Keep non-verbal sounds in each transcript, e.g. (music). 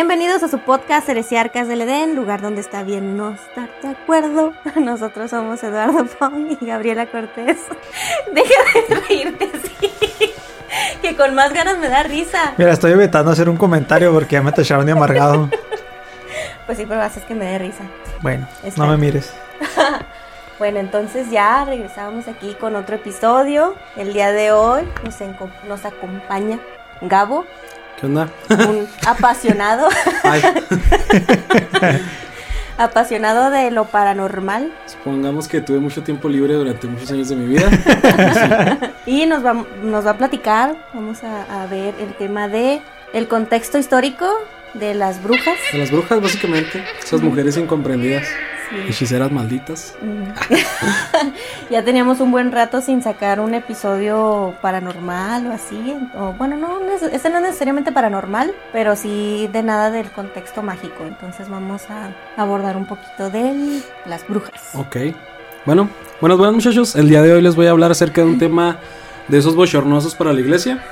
Bienvenidos a su podcast Heresiarcas del Edén, lugar donde está bien no estar de acuerdo. (laughs) Nosotros somos Eduardo Pong y Gabriela Cortés. (laughs) Deja de reírte así. (laughs) Que con más ganas me da risa. Mira, estoy evitando hacer un comentario porque ya me tacharon de amargado. Pues sí, pero haces que me dé risa. Bueno, Está. no me mires. Bueno, entonces ya regresamos aquí con otro episodio. El día de hoy nos acompaña Gabo, ¿Qué onda? un apasionado, (laughs) apasionado de lo paranormal. supongamos que tuve mucho tiempo libre durante muchos años de mi vida. (laughs) Y nos va, nos va a platicar, vamos a, a ver el tema de el contexto histórico de las brujas. De las brujas, básicamente. Esas mujeres incomprendidas. Sí. Hechiceras malditas. (laughs) Ya teníamos un buen rato sin sacar un episodio paranormal o así. O, bueno, no, este no es necesariamente paranormal, pero sí de nada del contexto mágico. Entonces vamos a abordar un poquito de las brujas. Ok. Bueno, buenos, buenos muchachos. El día de hoy les voy a hablar acerca de un (laughs) tema de esos bochornosos para la iglesia.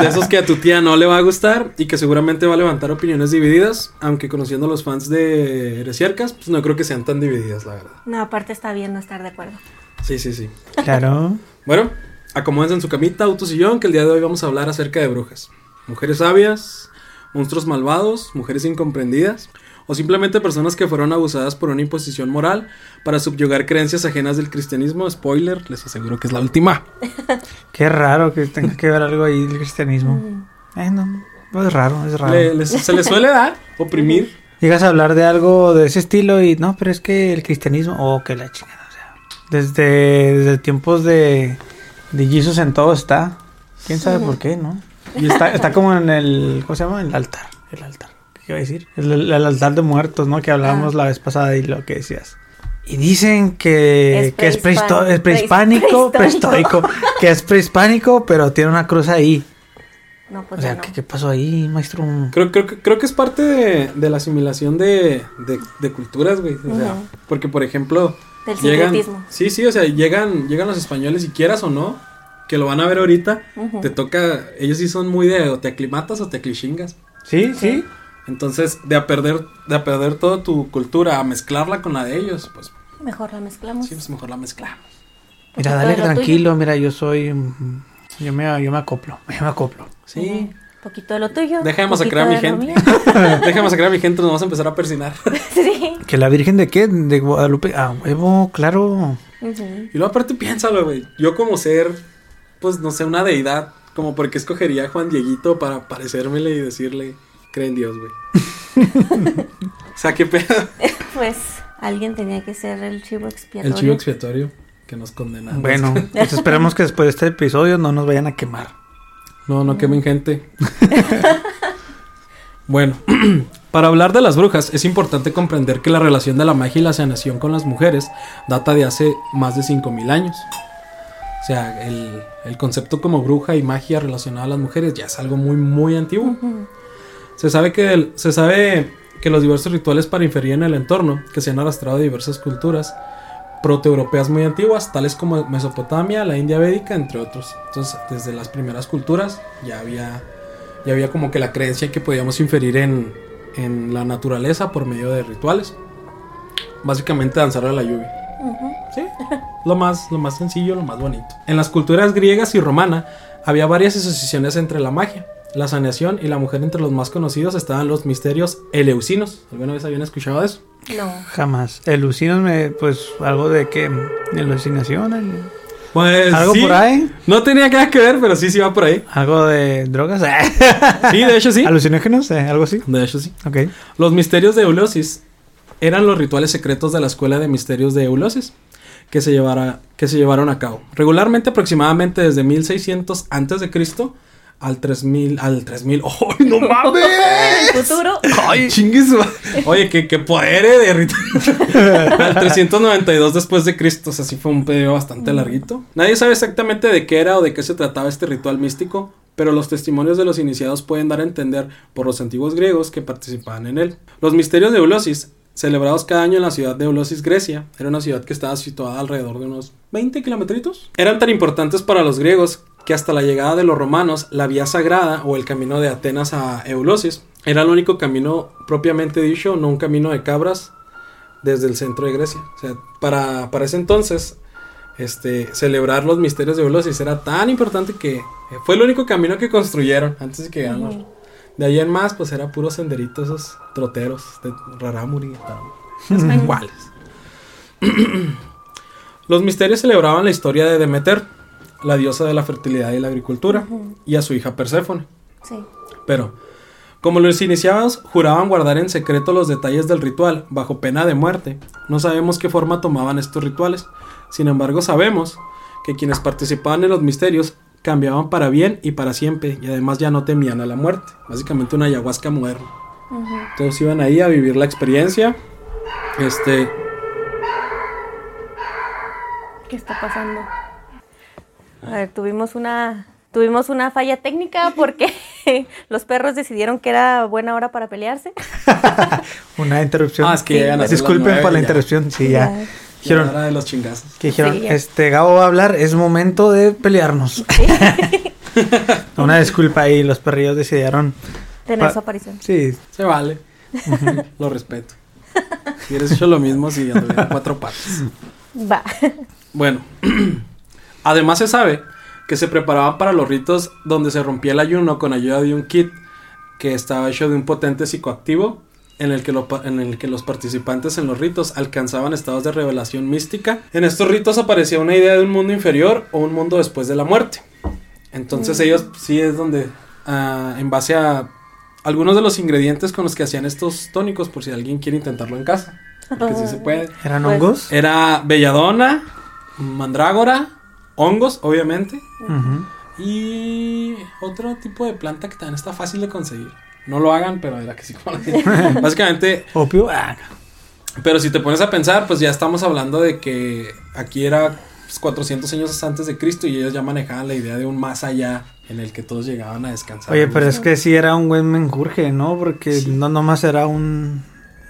de esos que a tu tía no le va a gustar y que seguramente va a levantar opiniones divididas. Aunque conociendo a los fans de Heresiarcas, pues no creo que sean tan divididas, la verdad. No, aparte está bien no estar de acuerdo. Sí, sí, sí. Claro. Bueno, acomódense en su camita, auto sillón, que el día de hoy vamos a hablar acerca de brujas. Mujeres sabias, monstruos malvados, mujeres incomprendidas, o simplemente personas que fueron abusadas por una imposición moral para subyugar creencias ajenas del cristianismo. Spoiler, les aseguro que es la última. (laughs) Qué raro que tenga que ver algo ahí el cristianismo. Eh, no, no es raro, es raro. Le- les- se les suele dar, oprimir. Llegas a hablar de algo de ese estilo y no, pero es que el cristianismo, oh, que la chingada, o sea, desde, desde tiempos de, de Jesus en todo está. ¿Quién sabe por qué, no? Y está, está como en el, ¿cómo se llama? El altar, el altar. ¿Qué iba a decir? El, el altar de muertos, ¿no? Que hablábamos Ah. la vez pasada y lo que decías. Y dicen que, Es que es, prehispan- es prehispánico, prehistórico. prehistórico, que es prehispánico, pero tiene una cruz ahí. No, pues O sea, no. ¿qué, qué pasó ahí, maestro? Creo, creo, que- creo que es parte de, de la asimilación de, de- de culturas, güey. O sea, Ujú. porque, por ejemplo, Del llegan, sí, sí, o sea, llegan, llegan los españoles, y quieras o no, que lo van a ver ahorita, Ujú. te toca, ellos sí son muy de o te aclimatas o te aclichingas. Sí, sí. Entonces, de a perder, de a perder toda tu cultura, a mezclarla con la de ellos, pues Mejor la mezclamos. sí, pues mejor la mezclamos. Mira, dale tranquilo, mira, yo soy. mm, Yo me, yo me acoplo, (laughs) yo me acoplo. Sí. Un poquito de lo tuyo. Deja de poquito masacrar a mi de lo gente. mío. (laughs) (laughs) Deja de masacrar a mi gente, nos vamos a empezar a persinar. sí. ¿Que la Virgen de qué? De Guadalupe. Ah, huevo, claro. Y luego aparte piénsalo, güey. Yo como ser, pues no sé, una deidad, como porque escogería a Juan Dieguito para parecérmele y decirle, cree en Dios, güey. (laughs) o sea, qué pedo. (laughs) Pues alguien tenía que ser el chivo expiatorio. El chivo expiatorio que nos condena. Bueno, pues esperemos que después de este episodio no nos vayan a quemar. No, no quemen gente. (laughs) bueno, (clears throat) para hablar de las brujas es importante comprender que la relación de la magia y la sanación con las mujeres data de hace más de 5000 años. O sea, el, el concepto como bruja y magia relacionada a las mujeres ya es algo muy, muy antiguo. Se sabe que el- se sabe que los diversos rituales para inferir en el entorno, que se han arrastrado de diversas culturas protoeuropeas muy antiguas, tales como Mesopotamia, la India védica, entre otros. Entonces, desde las primeras culturas ya había, ya había como que la creencia que podíamos inferir en, en la naturaleza por medio de rituales. Básicamente danzar a la lluvia. Sí, lo más, lo más sencillo, lo más bonito. En las culturas griegas y romana había varias asociaciones entre la magia, la sanación y la mujer. Entre los más conocidos estaban los misterios eleusinos. ¿Alguna vez habían escuchado de eso? No. Jamás. Elucinos me, pues, algo de que. Alucinación. el- Pues Algo sí. por ahí. No tenía nada que ver, pero sí, sí va por ahí. Algo de drogas. Sí, de hecho sí. Alucinógenos, eh, algo así. De hecho sí. Ok. Los misterios de Eulosis eran los rituales secretos de la escuela de misterios de Eulosis que se, llevara- que se llevaron a cabo. Regularmente aproximadamente desde 1600 antes de Cristo al 3000 al 3000. (laughs) ¡Ay, no mames! (laughs) El futuro. ¡Ay, chingue su- Oye, qué, qué poder eh, de ritual. (laughs) Al 392 después de Cristo, o sea, sí fue un periodo bastante larguito. Nadie sabe exactamente de qué era o de qué se trataba este ritual místico, pero los testimonios de los iniciados pueden dar a entender por los antiguos griegos que participaban en él. Los misterios de Eulosis, celebrados cada año en la ciudad de Eulosis, Grecia, era una ciudad que estaba situada alrededor de unos 20 kilometritos, eran tan importantes para los griegos que hasta la llegada de los romanos, la vía sagrada o el camino de Atenas a Eulosis era el único camino propiamente dicho, no un camino de cabras desde el centro de Grecia. O sea, para, para ese entonces, este, celebrar los misterios de Ulysses era tan importante que fue el único camino que construyeron antes de que llegaran los- De ahí en más, pues era puro senderito esos troteros de Rarámuri. tal. Iguales. (clears throat) los misterios celebraban la historia de Demeter, la diosa de la fertilidad y la agricultura, y a su hija Perséfone. Sí. Pero, como los iniciados juraban guardar en secreto los detalles del ritual, bajo pena de muerte, no sabemos qué forma tomaban estos rituales. Sin embargo, sabemos que quienes participaban en los misterios cambiaban para bien y para siempre, y además ya no temían a la muerte. Básicamente una ayahuasca moderna. Todos iban ahí a vivir la experiencia. Este, ¿Qué está pasando? A ver, tuvimos una tuvimos una falla técnica porque (laughs) (laughs) los perros decidieron que era buena hora para pelearse. (laughs) Una interrupción. Ah, es que llegan a ser las Disculpen por la ya. interrupción, sí, ya. Ya. Dijeron, la hora de los chingazos. que dijeron, Sí, este Gabo va a hablar, es momento de pelearnos. Una disculpa ahí, los perrillos decidieron. Tener su aparición. Sí, Se vale. Lo respeto. Si hubieras hecho lo mismo si anduviera cuatro patas. Va. Bueno, (clears throat) además se sabe que se preparaban para los ritos donde se rompía el ayuno con ayuda de un kit que estaba hecho de un potente psicoactivo en el, que lo en el que los participantes en los ritos alcanzaban estados de revelación mística. En estos ritos aparecía una idea de un mundo inferior o un mundo después de la muerte. Entonces ellos sí es donde, ah, en base a algunos de los ingredientes con los que hacían estos tónicos, por si alguien quiere intentarlo en casa, porque sí se (laughs) puede. eran Pues- hongos. Era belladona, mandrágora, hongos, obviamente, y otro tipo de planta que también está fácil de conseguir. No lo hagan, pero era que sí. (laughs) Básicamente, Opio. pero si te pones a pensar, pues ya estamos hablando de que aquí era pues, 400 años antes de Cristo y ellos ya manejaban la idea de un más allá en el que todos llegaban a descansar. Oye, pero es que sí era un buen menjurje, ¿no? Porque no nomás era un,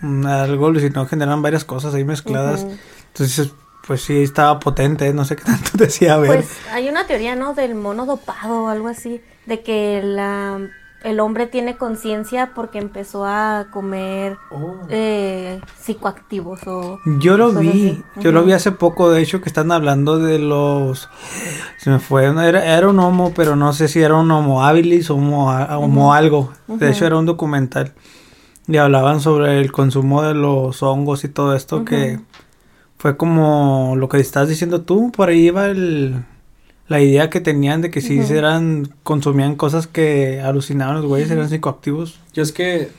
un algo, sino generaban varias cosas ahí mezcladas. Ujú. Entonces, pues sí, estaba potente, no sé qué tanto (laughs) decía, a ver. Pues hay una teoría, ¿no? Del mono dopado o algo así, de que la, el hombre tiene conciencia porque empezó a comer Oh. eh, psicoactivos o... Yo lo vi, así. yo lo vi hace poco, de hecho, que están hablando de los... Se me fue, era, era un homo, pero no sé si era un homo habilis o homo, homo algo. De hecho, era un documental. Y hablaban sobre el consumo de los hongos y todo esto, que. Fue como lo que estás diciendo tú, por ahí iba el, la idea que tenían de que sí Ujú. eran, consumían cosas que alucinaban los güeyes, eran psicoactivos. Yo es que,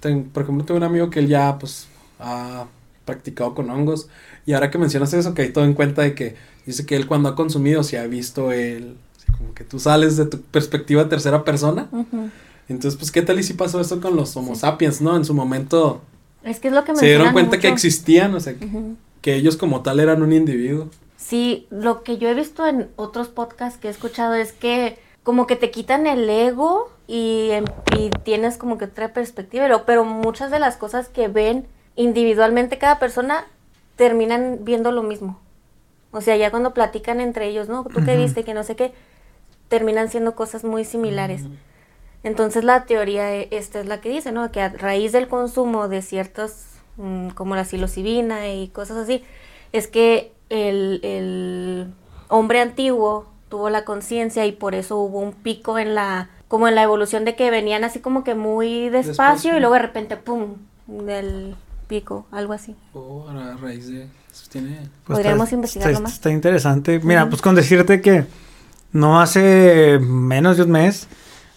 ten- por ejemplo, tengo un amigo que él ya, pues, ha practicado con hongos. Y ahora que mencionas eso, que hay todo en cuenta de que dice que él cuando ha consumido, si ha visto él, así como que tú sales de tu perspectiva tercera persona. Entonces, pues, ¿qué tal y si pasó eso con los Homo sapiens, no? En su momento Es que es lo que se dieron cuenta que existían, o sea, que. Que ellos como tal eran un individuo. Sí, lo que yo he visto en otros podcasts que he escuchado es que como que te quitan el ego y, em- y tienes como que otra perspectiva, pero, pero muchas de las cosas que ven individualmente cada persona terminan viendo lo mismo. O sea, ya cuando platican entre ellos, ¿no? Tú qué viste, que no sé qué, terminan siendo cosas muy similares. Entonces la teoría e- esta es la que dice, ¿no? Que a raíz del consumo de ciertas, mm, como la psilocibina y cosas así, es que el, el hombre antiguo tuvo la conciencia y por eso hubo un pico en la, como en la evolución de que venían así como que muy despacio, Despacio. y luego de repente, ¡pum! del pico, algo así. Oh, a raíz de... Eso tiene... Pues Podríamos está- investigarlo está- más. Está interesante. Mira, pues con decirte que no hace menos de un mes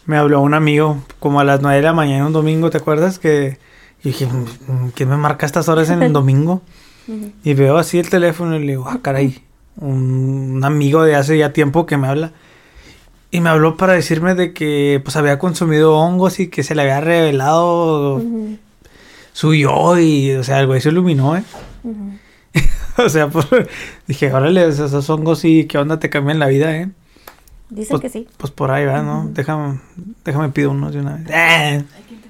me habló un amigo como a las 9 de la mañana un domingo, ¿te acuerdas? Que y dije, "Mm, ¿quién me marca a estas horas en el (laughs) domingo? Y veo así el teléfono y le digo, ah, caray, un, un amigo de hace ya tiempo que me habla. Y me habló para decirme de que pues había consumido hongos y que se le había revelado Ujú, su yo y, o sea, el güey se iluminó, ¿eh? (laughs) O sea, pues, dije, órale, esos hongos sí, ¿qué onda te cambian la vida, eh? Dicen Pues, que sí. pues por ahí va, ¿no? Déjame, déjame pido unos de una vez. ¡Eh!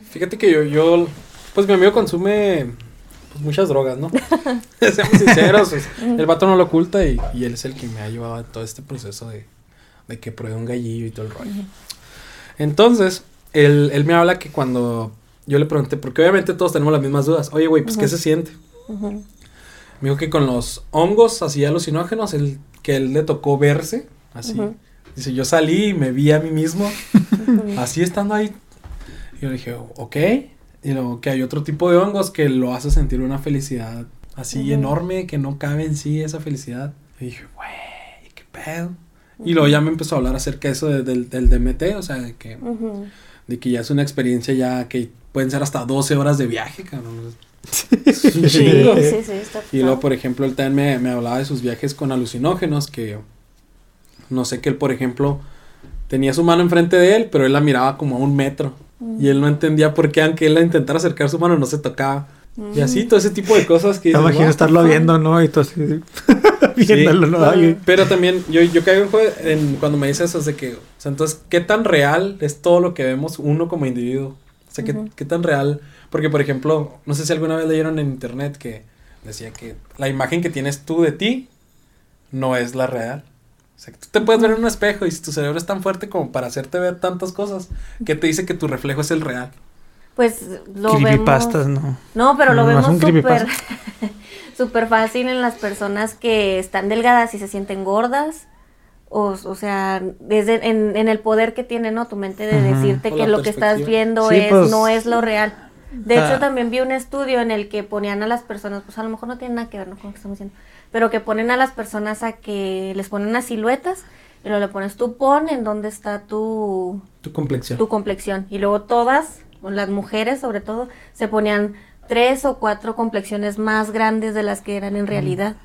Fíjate que yo, yo, pues mi amigo consume pues, muchas drogas, ¿no? (laughs) (laughs) Seamos sinceros, pues, el vato no lo oculta y, y él es el que me ha llevado a todo este proceso de, de que pruebe un gallillo y todo el rollo. Entonces, él, él me habla que cuando yo le pregunté, porque obviamente todos tenemos las mismas dudas. Oye, güey, pues, ¿qué se siente? Me dijo que con los hongos así alucinógenos, el, que él le tocó verse, así. Dice, yo salí y me vi a mí mismo, (laughs) así estando ahí. Y yo dije, ok. Y luego que hay otro tipo de hongos que lo hace sentir una felicidad así enorme, que no cabe en sí esa felicidad. Y dije, güey, qué pedo. Y luego ya me empezó a hablar acerca de eso de- del, del DMT, o sea, de que, de que ya es una experiencia ya que pueden ser hasta 12 horas de viaje, cabrón. Es un Sí, chingo. sí, sí, está Y luego, por ejemplo, él también me, me hablaba de sus viajes con alucinógenos, que no sé que él, por ejemplo, tenía su mano enfrente de él, pero él la miraba como a un metro. Y él no entendía por qué, aunque él intentara acercar su mano, no se tocaba. Y así, todo ese tipo de cosas que (laughs) Me dices, imagino "What the estarlo fuck?". viendo, ¿no? Y tú así, (laughs) viéndolo, ¿no? claro. Ay, Pero también, yo, yo caigo en, en cuando me dice eso, es de que, o sea, entonces, ¿qué tan real es todo lo que vemos uno como individuo? O sea, ¿qué, qué tan real? Porque, por ejemplo, no sé si alguna vez leyeron en internet que decía que la imagen que tienes tú de ti no es la real. O sea, que tú te puedes ver en un espejo y si tu cerebro es tan fuerte como para hacerte ver tantas cosas, que te dice que tu reflejo es el real? Pues lo creepypastas, vemos. ¿no? No, pero lo No, es vemos súper (laughs) súper fácil en las personas que están delgadas y se sienten gordas. O, o sea, desde en, en el poder que tiene, ¿no? Tu mente de decirte O que lo que estás viendo Sí, es pues, no es lo real. De ah. hecho, también vi un estudio en el que ponían a las personas, pues a lo mejor no tiene nada que ver ¿no? con lo que estamos diciendo, pero que ponen a las personas a que les ponen unas siluetas y luego le pones tú pon en dónde está tu, Tu complexión. tu complexión. Y luego todas, las mujeres sobre todo, se ponían tres o cuatro complexiones más grandes de las que eran en realidad.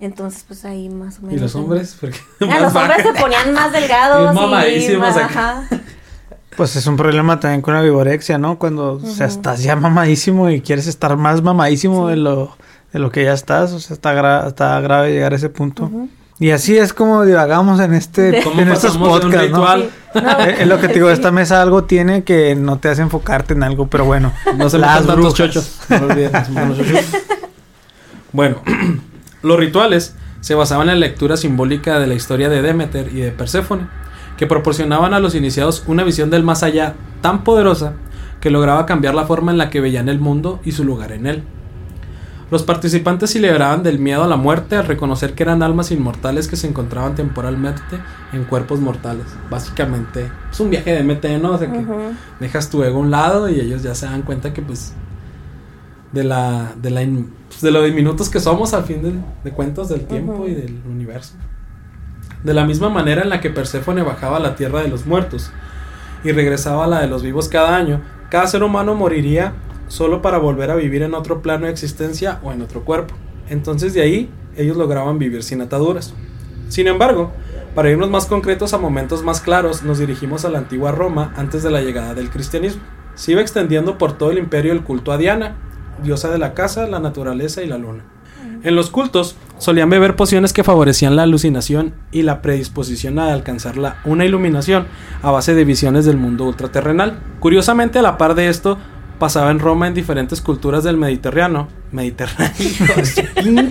Entonces, pues ahí más o menos. ¿Y los hombres? Porque (laughs) Ah, los (laughs) hombres se ponían más (laughs) delgados. Y más- acá. Pues es un problema también con la vigorexia, ¿no? Cuando, o sea, Ujú. estás ya mamadísimo y quieres estar más mamadísimo de lo de lo que ya estás, o sea, está, gra- está grave llegar a ese punto. Y así es como divagamos en este ¿Cómo en estos podcasts, ¿no? ritual? Sí. No, (laughs) Es lo que te digo, esta mesa algo tiene que no te hace enfocarte en algo, pero bueno. (laughs) No se las brujas. chochos. No olviden, los chochos. (laughs) Bueno, (clears throat) los rituales se basaban en la lectura simbólica de la historia de Demeter y de Perséfone, que proporcionaban a los iniciados una visión del más allá tan poderosa que lograba cambiar la forma en la que veían el mundo y su lugar en él. Los participantes se libraban del miedo a la muerte al reconocer que eran almas inmortales que se encontraban temporalmente en cuerpos mortales. Básicamente, es un viaje de MT, ¿no? O sea que Ujú. dejas tu ego a un lado y ellos ya se dan cuenta que pues de la de la in- pues, de lo diminutos que somos al fin del- de cuentas del tiempo Ujú. y del universo. De la misma manera en la que Perséfone bajaba a la tierra de los muertos y regresaba a la de los vivos cada año, cada ser humano moriría solo para volver a vivir en otro plano de existencia o en otro cuerpo. Entonces de ahí ellos lograban vivir sin ataduras. Sin embargo, para irnos más concretos a momentos más claros, nos dirigimos a la antigua Roma antes de la llegada del cristianismo. Se iba extendiendo por todo el imperio el culto a Diana, diosa de la casa, la naturaleza y la luna. En los cultos solían beber pociones que favorecían la alucinación y la predisposición a alcanzar la- una iluminación a base de visiones del mundo ultraterrenal. Curiosamente, a la par de esto, pasaba en Roma en diferentes culturas del Mediterráneo. Mediterráneo. (laughs)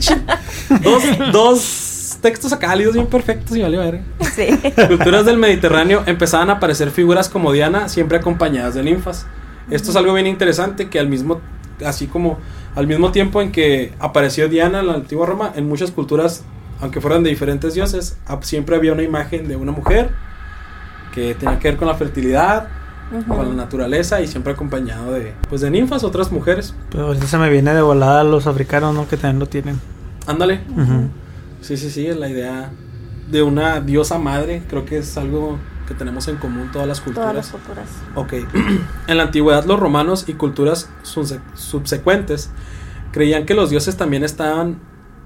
Dos, dos textos cálidos bien perfectos y vale verga. Sí. Culturas del Mediterráneo empezaban a aparecer figuras como Diana, siempre acompañadas de ninfas. Esto es algo bien interesante que al mismo, así como al mismo tiempo en que apareció Diana en la antigua Roma, en muchas culturas, aunque fueran de diferentes dioses, siempre había una imagen de una mujer que tenía que ver con la fertilidad, Ujú. con la naturaleza y siempre acompañado de, pues, de ninfas, otras mujeres. Pero ahorita se me viene de volada los africanos, ¿no? Que también lo tienen. Ándale. Sí, sí, sí, la idea de una diosa madre, creo que es algo que tenemos en común todas las culturas. Todas las culturas. Ok. (clears throat) en la antigüedad los romanos y culturas subse- subsecuentes creían que los dioses también estaban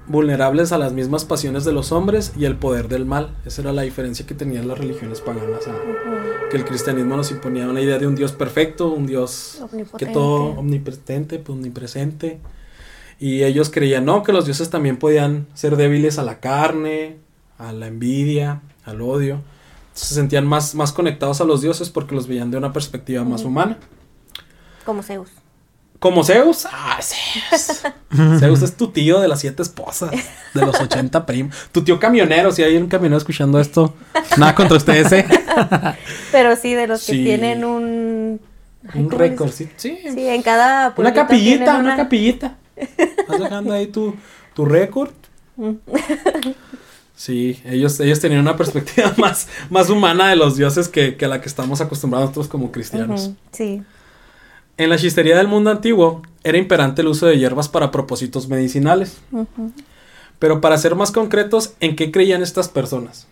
vulnerables a las mismas pasiones de los hombres y el poder del mal. Esa era la diferencia que tenían las religiones paganas. Ujú. Que el cristianismo nos imponía una idea de un dios perfecto, un dios que Omnipotente. todo omnipresente, pues, omnipresente. Y ellos creían, no, que los dioses también podían ser débiles a la carne, a la envidia, al odio. Se sentían más, más conectados a los dioses porque los veían de una perspectiva más humana. Como Zeus. Como Zeus, ah, Zeus. (laughs) Zeus es tu tío de las siete esposas, de los 80 primos. Tu tío camionero, si hay un camionero escuchando esto, nada contra ustedes, ¿eh? (laughs) Pero sí, de los que tienen un Un ¿cómo récord, sí. Sí, Sí, en cada Una capillita, una capillita. (laughs) Vas dejando ahí tu, tu récord. Sí, ellos, ellos tenían una perspectiva más, más humana de los dioses que, que la que estamos acostumbrados nosotros como cristianos. Sí. En la chistería del mundo antiguo era imperante el uso de hierbas para propósitos medicinales. Pero para ser más concretos, ¿en qué creían estas personas?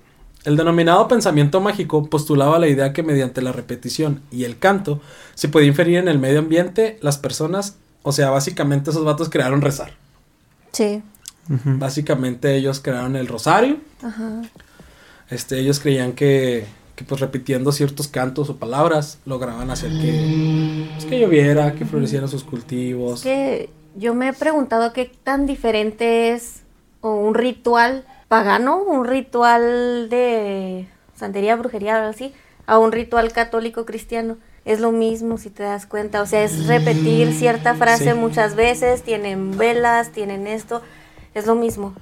El denominado pensamiento mágico postulaba la idea que mediante la repetición y el canto se podía inferir en el medio ambiente las personas, o sea, básicamente esos vatos crearon rezar. Sí. Básicamente ellos crearon el rosario, Ajá. este, ellos creían que, que pues repitiendo ciertos cantos o palabras lograban hacer que, pues, que lloviera, que florecieran sus cultivos. Es que yo me he preguntado qué tan diferente es o un ritual pagano, un ritual de santería, brujería, algo así, a un ritual católico cristiano. Es lo mismo si te das cuenta, o sea, es repetir cierta frase Sí. muchas veces, tienen velas, tienen esto, es lo mismo.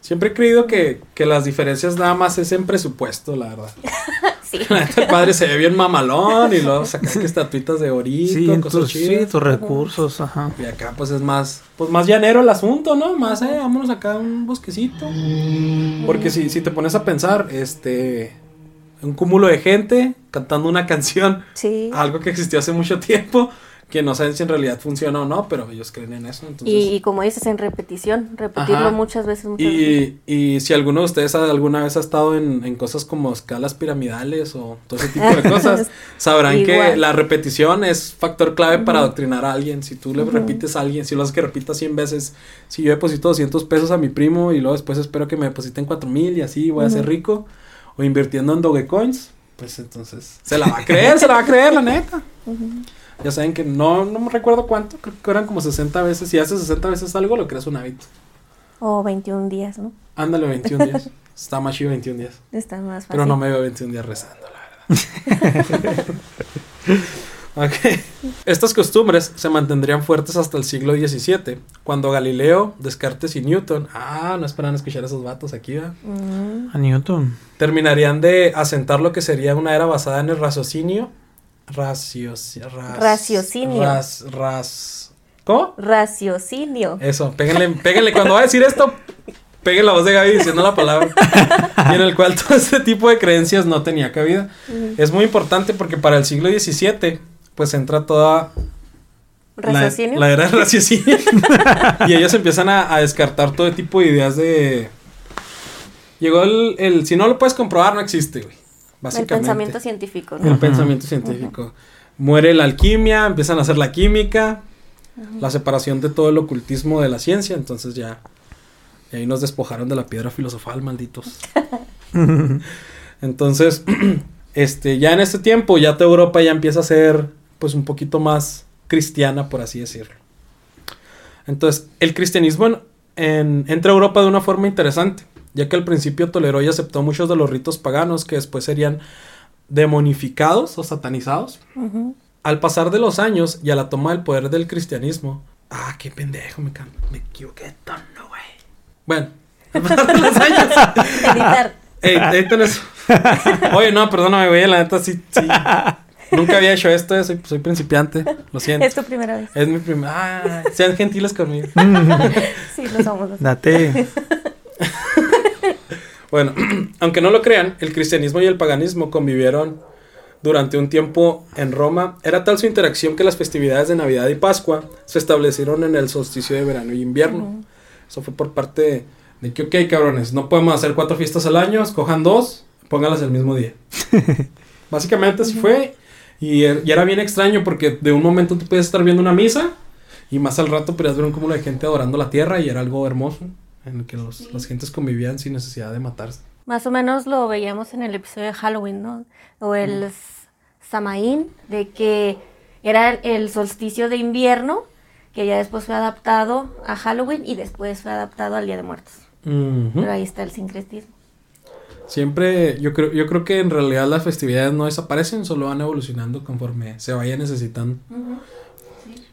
Siempre he creído que, que las diferencias nada más es en presupuesto, la verdad. (laughs) Sí. El padre se ve bien mamalón y luego sacas que estatuitas de orito, Sí, cosas tus, sí, tus recursos, ajá. Y acá pues es más, pues más llanero el asunto, ¿no? Más, eh, vámonos acá a un bosquecito. Porque si, si te pones a pensar, este, un cúmulo de gente cantando una canción, Sí. algo que existió hace mucho tiempo, que no saben si en realidad funciona o no, pero ellos creen en eso. Entonces, Y, y como dices, en repetición, repetirlo Ajá. muchas veces, muchas veces. y, y si alguno de ustedes alguna vez ha estado en, en cosas como escalas piramidales o todo ese tipo de (laughs) cosas, sabrán que la repetición es factor clave para adoctrinar a alguien. Si tú le repites a alguien, si lo haces que repita 100 veces, si yo deposito 200 pesos a mi primo y luego después espero que me depositen 4000 y así voy a ser rico, o invirtiendo en Dogecoins, pues entonces se la va a creer, se la va a creer, la neta. Ya saben que no, no me recuerdo cuánto, creo que eran como 60 veces. Si haces 60 veces algo, lo creas un hábito. O 21 días, ¿no? Ándale, 21 (laughs) días. Está más chido 21 días. Está más fácil. Pero no me veo 21 días rezando, la verdad. (laughs) ok. Estas costumbres se mantendrían fuertes hasta el siglo XVII, cuando Galileo, Descartes y Newton, ah, no esperan escuchar a esos vatos aquí, ¿verdad? Mm. A Newton. terminarían de asentar lo que sería una era basada en el raciocinio. Raciocinio. Ras, ras, ¿Cómo? Raciocinio. Eso, péguenle, péguenle. Cuando va a decir esto, peguen la voz de Gaby diciendo la palabra. y en el cual todo este tipo de creencias no tenía cabida. Es muy importante porque para el siglo XVII, pues entra toda la, Raciocinio. la era del raciocinio. y ellos empiezan a, a descartar todo tipo de ideas de. Llegó el, el. Si no lo puedes comprobar, no existe, güey. El Básicamente. pensamiento científico, El ¿no? Ujú. pensamiento científico. Muere la alquimia, empiezan a hacer la química, la separación de todo el ocultismo de la ciencia, entonces ya. Y ahí nos despojaron de la piedra filosofal, malditos. (laughs) Entonces, (clears throat) este, ya en este tiempo, ya toda Europa ya empieza a ser, pues, un poquito más cristiana, por así decirlo. Entonces, el cristianismo en- en- entra a Europa de una forma interesante, ya que al principio toleró y aceptó muchos de los ritos paganos que después serían demonificados o satanizados. Al pasar de los años y a la toma del poder del cristianismo. Ah, qué pendejo, me, me equivoqué de tono, güey. Bueno, (laughs) al pasar de los años. Editar. (laughs) Ey, editen eso. Oye, no, perdóname, güey, la neta sí, sí. Nunca había hecho esto, soy, soy principiante, lo siento. Es tu primera vez. Es mi primera. Ah, sean gentiles conmigo. (laughs) Sí, lo somos. Date. Bueno, (clears throat) aunque no lo crean, el cristianismo y el paganismo convivieron durante un tiempo en Roma. Era tal su interacción que las festividades de Navidad y Pascua se establecieron en el solsticio de verano y invierno. Ujú. Eso fue por parte de que, ok, cabrones, no podemos hacer cuatro fiestas al año, escojan dos, póngalas el mismo día. (laughs) Básicamente así fue. Y, er- y era bien extraño porque de un momento tú puedes estar viendo una misa y más al rato podías ver un cúmulo de gente adorando la tierra y era algo hermoso en el que los, las gentes convivían sin necesidad de matarse. Más o menos lo veíamos en el episodio de Halloween, ¿no? O el S- Samaín, de que era el solsticio de invierno, que ya después fue adaptado a Halloween y después fue adaptado al Día de Muertos. Pero ahí está el sincretismo. Siempre, yo creo, yo creo que en realidad las festividades no desaparecen, solo van evolucionando conforme se vaya necesitando.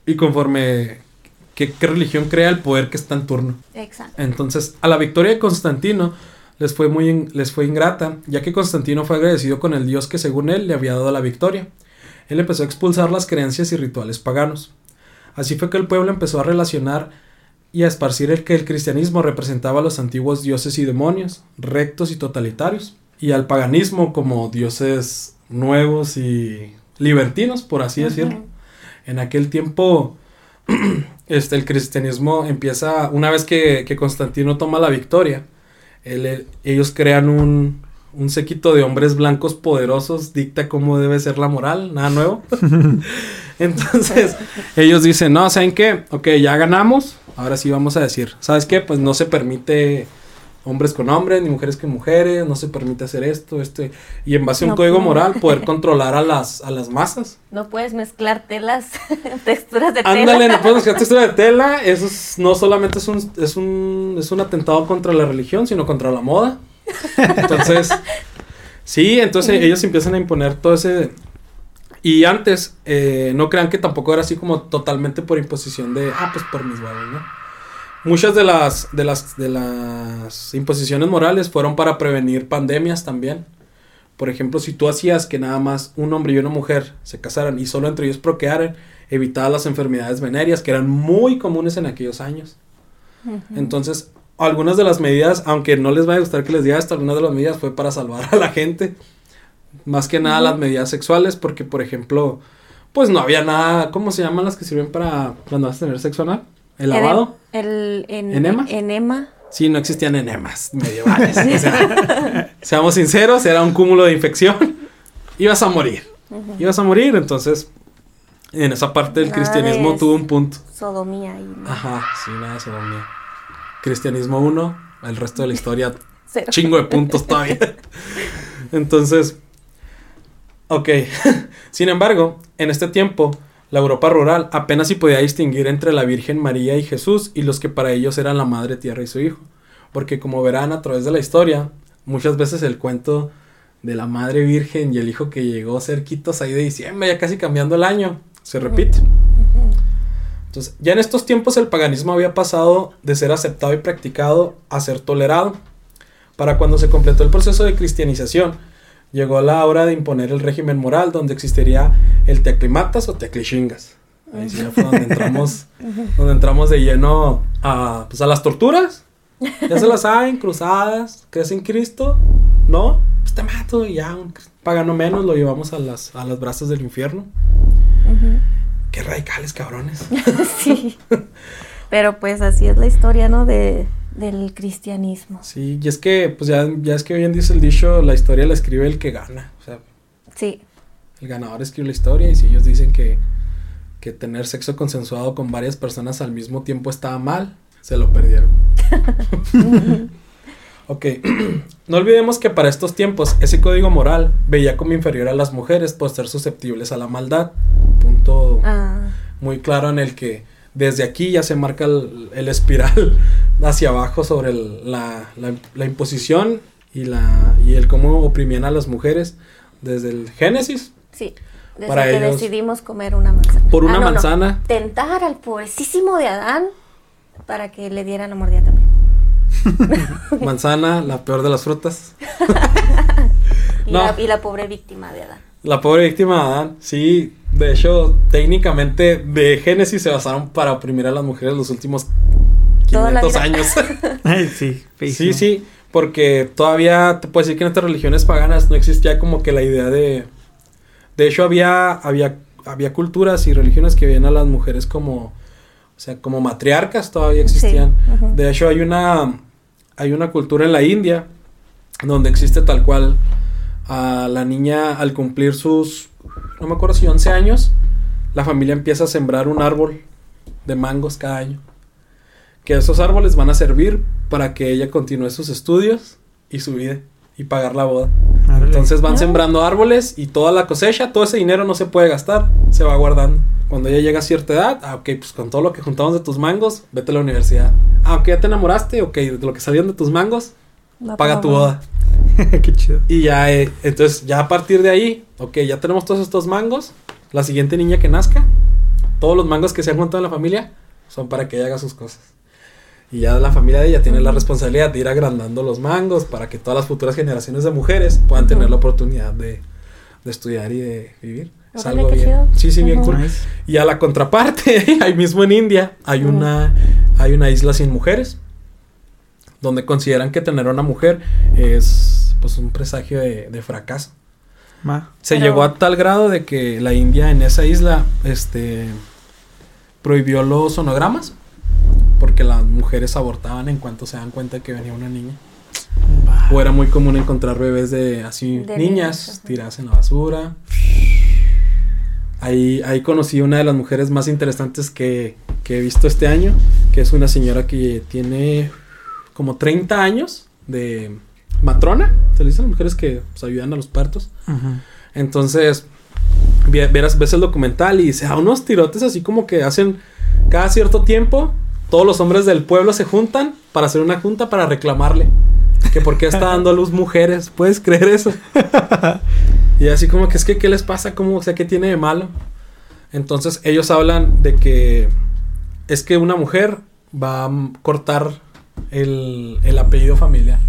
Y conforme qué, qué religión crea el poder que está en turno. Exacto. Entonces, a la victoria de Constantino les fue muy in- les fue ingrata, ya que Constantino fue agradecido con el dios que según él le había dado la victoria. él empezó a expulsar las creencias y rituales paganos. Así fue que el pueblo empezó a relacionar y a esparcir el que el cristianismo representaba a los antiguos dioses y demonios, rectos y totalitarios, y al paganismo como dioses nuevos y libertinos, por así decirlo. En aquel tiempo, (clears throat) este, el cristianismo empieza, una vez que, que Constantino toma la victoria, ellos crean un, un sequito de hombres blancos poderosos, dicta cómo debe ser la moral, nada nuevo. (laughs) (laughs) Entonces, ellos dicen, no, ¿saben qué? Ok, ya ganamos, ahora sí vamos a decir, ¿sabes qué? Pues no se permite hombres con hombres, ni mujeres con mujeres, no se permite hacer esto, este, y en base a un código moral poder (laughs) controlar a las, a las masas. No puedes mezclar telas, (laughs) texturas de tela. Ándale, no puedes mezclar (laughs) texturas de tela, eso no solamente es un, es un, es un atentado contra la religión, sino contra la moda. Entonces, sí, entonces ellos empiezan a imponer todo ese... Y antes, eh, no crean que tampoco era así como totalmente por imposición de, ah, pues por mis huevos, ¿no? Muchas de las, de las, de las imposiciones morales fueron para prevenir pandemias también. Por ejemplo, si tú hacías que nada más un hombre y una mujer se casaran y solo entre ellos procrearan, evitabas las enfermedades venéreas que eran muy comunes en aquellos años. Entonces, algunas de las medidas, aunque no les vaya a gustar que les diga esto, algunas de las medidas fue para salvar a la gente. Más que nada las medidas sexuales, porque por ejemplo, pues no había nada, ¿cómo se llaman las que sirven para cuando vas a tener sexo anal? ¿El lavado? El, enema. Sí, no existían enemas medievales. (laughs) seamos sinceros, era un cúmulo de infección. Ibas a morir. Ibas a morir, entonces en esa parte el cristianismo tuvo un punto. Sodomía. Ajá, sí, nada de sodomía. Cristianismo 1, el resto de la historia, (laughs) chingo de puntos todavía. (laughs) Entonces, ok. Sin embargo, en este tiempo, la Europa rural apenas si podía distinguir entre la Virgen María y Jesús y los que para ellos eran la Madre Tierra y su Hijo. Porque como verán a través de la historia, muchas veces el cuento de la Madre Virgen y el Hijo que llegó cerquitos ahí de diciembre, ya casi cambiando el año, se repite. Entonces, ya en estos tiempos el paganismo había pasado de ser aceptado y practicado a ser tolerado. Para cuando se completó el proceso de cristianización, llegó la hora de imponer el régimen moral donde existiría el teaclimatas o teaclichingas. Ahí sí fue donde entramos, (laughs) donde entramos de lleno a, pues a las torturas. Ya se las saben, cruzadas, crees en Cristo, ¿no? Pues te mato y ya, un pagano menos, lo llevamos a las, a las brazos del infierno. Qué radicales, cabrones. (laughs) sí. Pero pues así es la historia, ¿no? De, del cristianismo. Sí, y es que, pues ya, ya es que bien dice el dicho, la historia la escribe el que gana. O sea, sí. El ganador escribe la historia y si ellos dicen que, que tener sexo consensuado con varias personas al mismo tiempo estaba mal, se lo perdieron. (laughs) ok, (clears throat) no olvidemos que para estos tiempos ese código moral veía como inferior a las mujeres por ser susceptibles a la maldad punto ah. muy claro en el que desde aquí ya se marca el, espiral (laughs) hacia abajo sobre la, la, imposición y, la, y el cómo oprimían a las mujeres desde el Génesis. Sí. Desde para que decidimos comer una manzana. Por una ah, manzana. Tentar al pobrecísimo de Adán para que le diera la mordida también. (laughs) manzana, la peor de las frutas. (laughs) y, la, y la pobre víctima de Adán. La pobre víctima de Adán, sí. De hecho, técnicamente de Génesis se basaron para oprimir a las mujeres los últimos 500 años. (laughs) sí, sí, sí, porque todavía te puedo decir que en estas religiones paganas no existía como que la idea de... De hecho, había, había, había culturas y religiones que veían a las mujeres como... O sea, como matriarcas todavía existían. De hecho, hay una, hay una cultura en la India donde existe tal cual a la niña al cumplir sus, no me acuerdo si 11 años, la familia empieza a sembrar un árbol de mangos cada año. Que esos árboles van a servir para que ella continúe sus estudios y su vida y pagar la boda. Entonces van ah. sembrando árboles y toda la cosecha, todo ese dinero no se puede gastar, se va guardando. Cuando ella llega a cierta edad, ah, ok, pues con todo lo que juntamos de tus mangos, vete a la universidad. Ah, ok, ya te enamoraste, ok, de lo que salieron de tus mangos, paga tu boda. (laughs) (laughs) Qué chido. Y ya, eh, entonces, ya a partir de ahí, ok, ya tenemos todos estos mangos. La siguiente niña que nazca, todos los mangos que se han juntado en la familia son para que ella haga sus cosas. Y ya la familia de ella tiene la responsabilidad de ir agrandando los mangos para que todas las futuras generaciones de mujeres puedan tener la oportunidad de, de estudiar y de vivir. Es algo bien. chido. Sí, sí, bien cool. Nice. Y a la contraparte, (laughs) ahí mismo en India, hay una, hay una isla sin mujeres, donde consideran que tener una mujer es pues un presagio de, de fracaso. Ma. Se Pero- llegó a tal grado de que la India en esa isla, este, prohibió los sonogramas, porque las mujeres abortaban en cuanto se dan cuenta que venía una niña. O era muy común encontrar bebés de así De niñas tiradas en la basura. Ahí, ahí conocí una de las mujeres más interesantes que, que he visto este año, que es una señora que tiene como 30 años de matrona, se le dicen a las mujeres que pues, ayudan a los partos. Entonces, verás, ves el documental y se da unos tirotes así como que hacen cada cierto tiempo, todos los hombres del pueblo se juntan para hacer una junta para reclamarle que por qué está dando a luz mujeres, ¿puedes creer eso? y así como que es que, ¿qué les pasa? ¿Cómo, o sea, qué tiene de malo? Entonces, ellos hablan de que es que una mujer va a cortar el, el apellido familiar.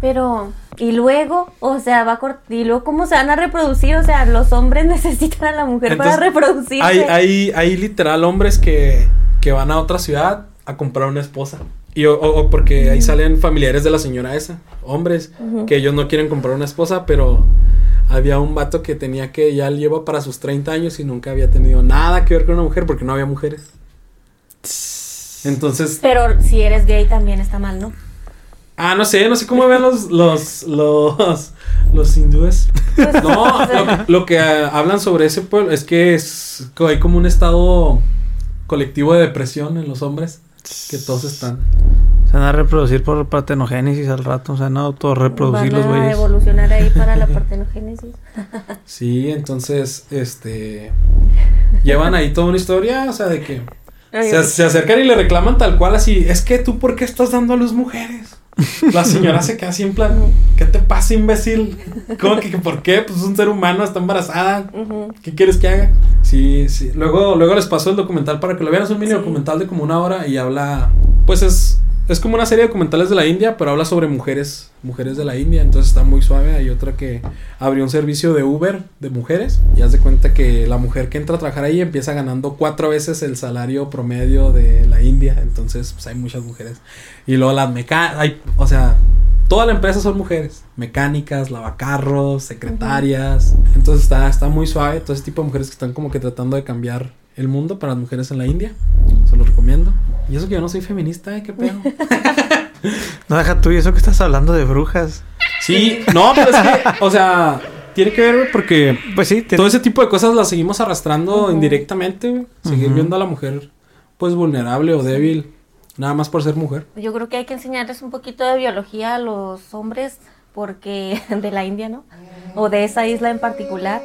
Pero, y luego, o sea, va a y luego, ¿cómo se van a reproducir? O sea, los hombres (laughs) necesitan a la mujer para reproducirse. Hay, hay, hay literal hombres que, que van a otra ciudad a comprar una esposa. Y o, o- porque ahí salen familiares de la señora esa, hombres, que ellos no quieren comprar una esposa, pero había un vato que tenía que ya lleva para sus 30 años y nunca había tenido nada que ver con una mujer porque no había mujeres. Entonces, Pero si eres gay también está mal, ¿no? ah, no sé, no sé cómo ven los, los, los, los hindúes. Pues, No, (laughs) lo, lo que ah, hablan sobre ese pueblo es que es que hay como un estado colectivo de depresión en los hombres que todos están. Se van a reproducir por partenogénesis al rato. Se van a autorreproducir los van a güeyes. evolucionar ahí para la (laughs) partenogénesis. Sí, entonces, este llevan ahí toda una historia, o sea, de que se, se acercan y le reclaman tal cual así, es que tú por qué estás dando a luz mujeres. (laughs) La señora se queda así en plan, ¿qué te pasa, imbécil? ¿Cómo que, que por qué? Pues es un ser humano, está embarazada. ¿Qué quieres que haga? Sí, sí. Luego, luego les paso el documental para que lo vean. Es un mini Sí. documental de como una hora y habla. Pues es. Es como una serie de documentales de la India, pero habla sobre mujeres. Mujeres de la India. Entonces está muy suave. Hay otra que abrió un servicio de Uber de mujeres. Y haz de cuenta que la mujer que entra a trabajar ahí empieza ganando cuatro veces el salario promedio de la India. Entonces, pues hay muchas mujeres. Y luego las mecánicas. O sea, Toda la empresa son mujeres, mecánicas, lavacarros, secretarias. Entonces está, está muy suave. Todo ese tipo de mujeres que están como que tratando de cambiar el mundo para las mujeres en la India. Se lo recomiendo. Y eso que yo no soy feminista, ¿eh? ¿Qué pedo? (laughs) No deja tú y eso que estás hablando de brujas. Sí, no, pero es que, o sea, tiene que ver güey, porque Pues sí, tiene- todo ese tipo de cosas las seguimos arrastrando indirectamente. güey. Seguir viendo a la mujer, pues vulnerable o débil, nada más por ser mujer. Yo creo que hay que enseñarles un poquito de biología a los hombres porque (laughs) de la India, ¿no? O de esa isla en particular,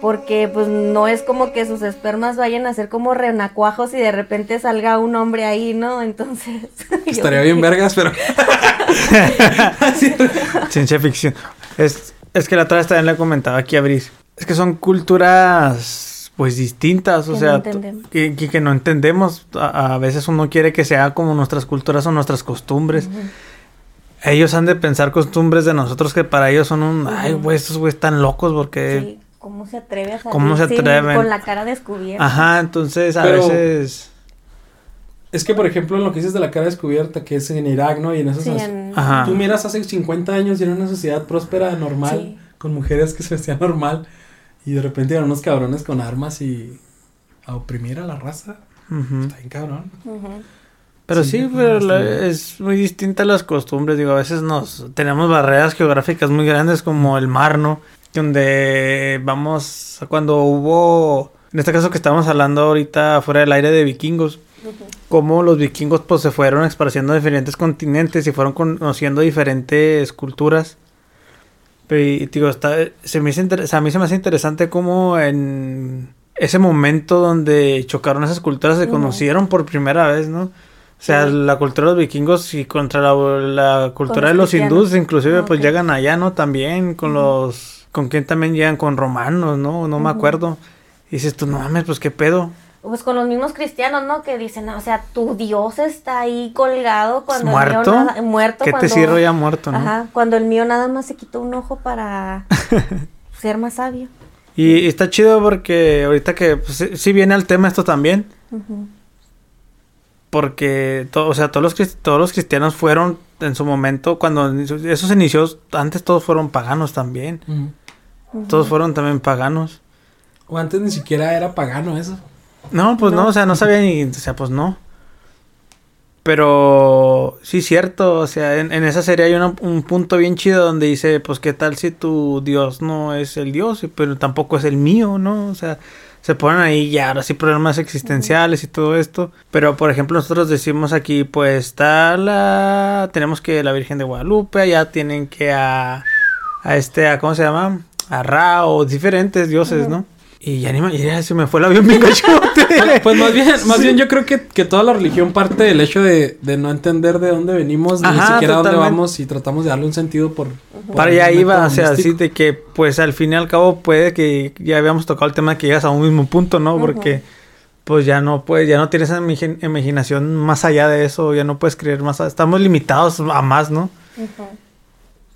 porque pues no es como que sus espermas vayan a ser como renacuajos y de repente salga un hombre ahí, ¿no? Entonces (laughs) yo Estaría bien vergas, pero... (laughs) Ciencia ficción. Es, es que la otra vez también le comentaba aquí a Brice. Es que son culturas pues distintas, o Que no sea, entendemos. que, que- que no entendemos. A, a veces uno quiere que sea como nuestras culturas o nuestras costumbres. Ellos han de pensar costumbres de nosotros que para ellos son un... Ay, güey, estos güeyes están locos porque... Sí, ¿Cómo se atreve a salir ¿Cómo se sin- atreven? con la cara descubierta? Ajá, entonces a Pero- veces... Es que, por ejemplo, en lo que dices de la cara descubierta, que es en Irak, ¿no? Y en esos... Sí, en- Ajá. Tú miras hace 50 años y era una sociedad próspera, normal, Sí. con mujeres que se vestían normal, y de repente eran unos cabrones con armas y a oprimir a la raza. ujú. Está bien cabrón. Ujú. Pero Sí, pero la- es muy distinta las costumbres. Digo, a veces nos tenemos barreras geográficas muy grandes como el mar, ¿no? Donde vamos, cuando hubo, en este caso que estamos hablando ahorita fuera del aire de vikingos, como los vikingos pues se fueron esparciendo en diferentes continentes y fueron conociendo diferentes culturas. Pero, y, digo, está, se me hizo a mí se me hace interesante cómo en ese momento donde chocaron esas culturas se conocieron por primera vez, ¿no? O sea, Sí. la cultura de los vikingos y contra la, la cultura de los hindús, inclusive, Ah, pues llegan allá, ¿no? También con los... ¿Con quién también llegan? Con romanos, ¿no? No me acuerdo. Y dices tú, no mames, pues qué pedo. Pues con los mismos cristianos, ¿no? Que dicen, o sea, tu Dios está ahí colgado cuando el ¿Muerto? mío nada, muerto ¿Qué cuando, te sirve ya muerto, no? Ajá, cuando el mío nada más se quitó un ojo para (laughs) ser más sabio. Y, y está chido porque ahorita que pues, sí- sí viene al tema esto también, porque to- o sea, todos los todos los cristianos fueron en su momento cuando eso se inició, antes todos fueron paganos también. Todos fueron también paganos. O antes ni siquiera era pagano eso. No, pues no, No. o sea, no sabía ni, o sea, pues no. Pero sí, cierto, o sea, en, en esa serie hay una- un punto bien chido donde dice, pues, ¿qué tal si tu Dios no es el Dios, pero tampoco es el mío, ¿no? O sea, se ponen ahí ya ahora sí problemas existenciales y todo esto. Pero, por ejemplo, nosotros decimos aquí, pues, está la... Tenemos que la Virgen de Guadalupe, allá tienen que a... A este, a, ¿cómo se llama? A Ra o diferentes dioses, ¿no? Y ya ni me... Ya se me fue el avión bien. (laughs) Pues, pues más bien, más bien yo creo que, que toda la religión parte del hecho de, de no entender de dónde venimos, ni Ajá, siquiera dónde totalmente. vamos y tratamos de darle un sentido por... por Para allá iba, o sea, así de que, pues al fin y al cabo puede que ya habíamos tocado el tema de que llegas a un mismo punto, ¿no? Porque, pues ya no puedes, ya no tienes esa imagi- imaginación más allá de eso, ya no puedes creer más, estamos limitados a más, ¿no? Ujú.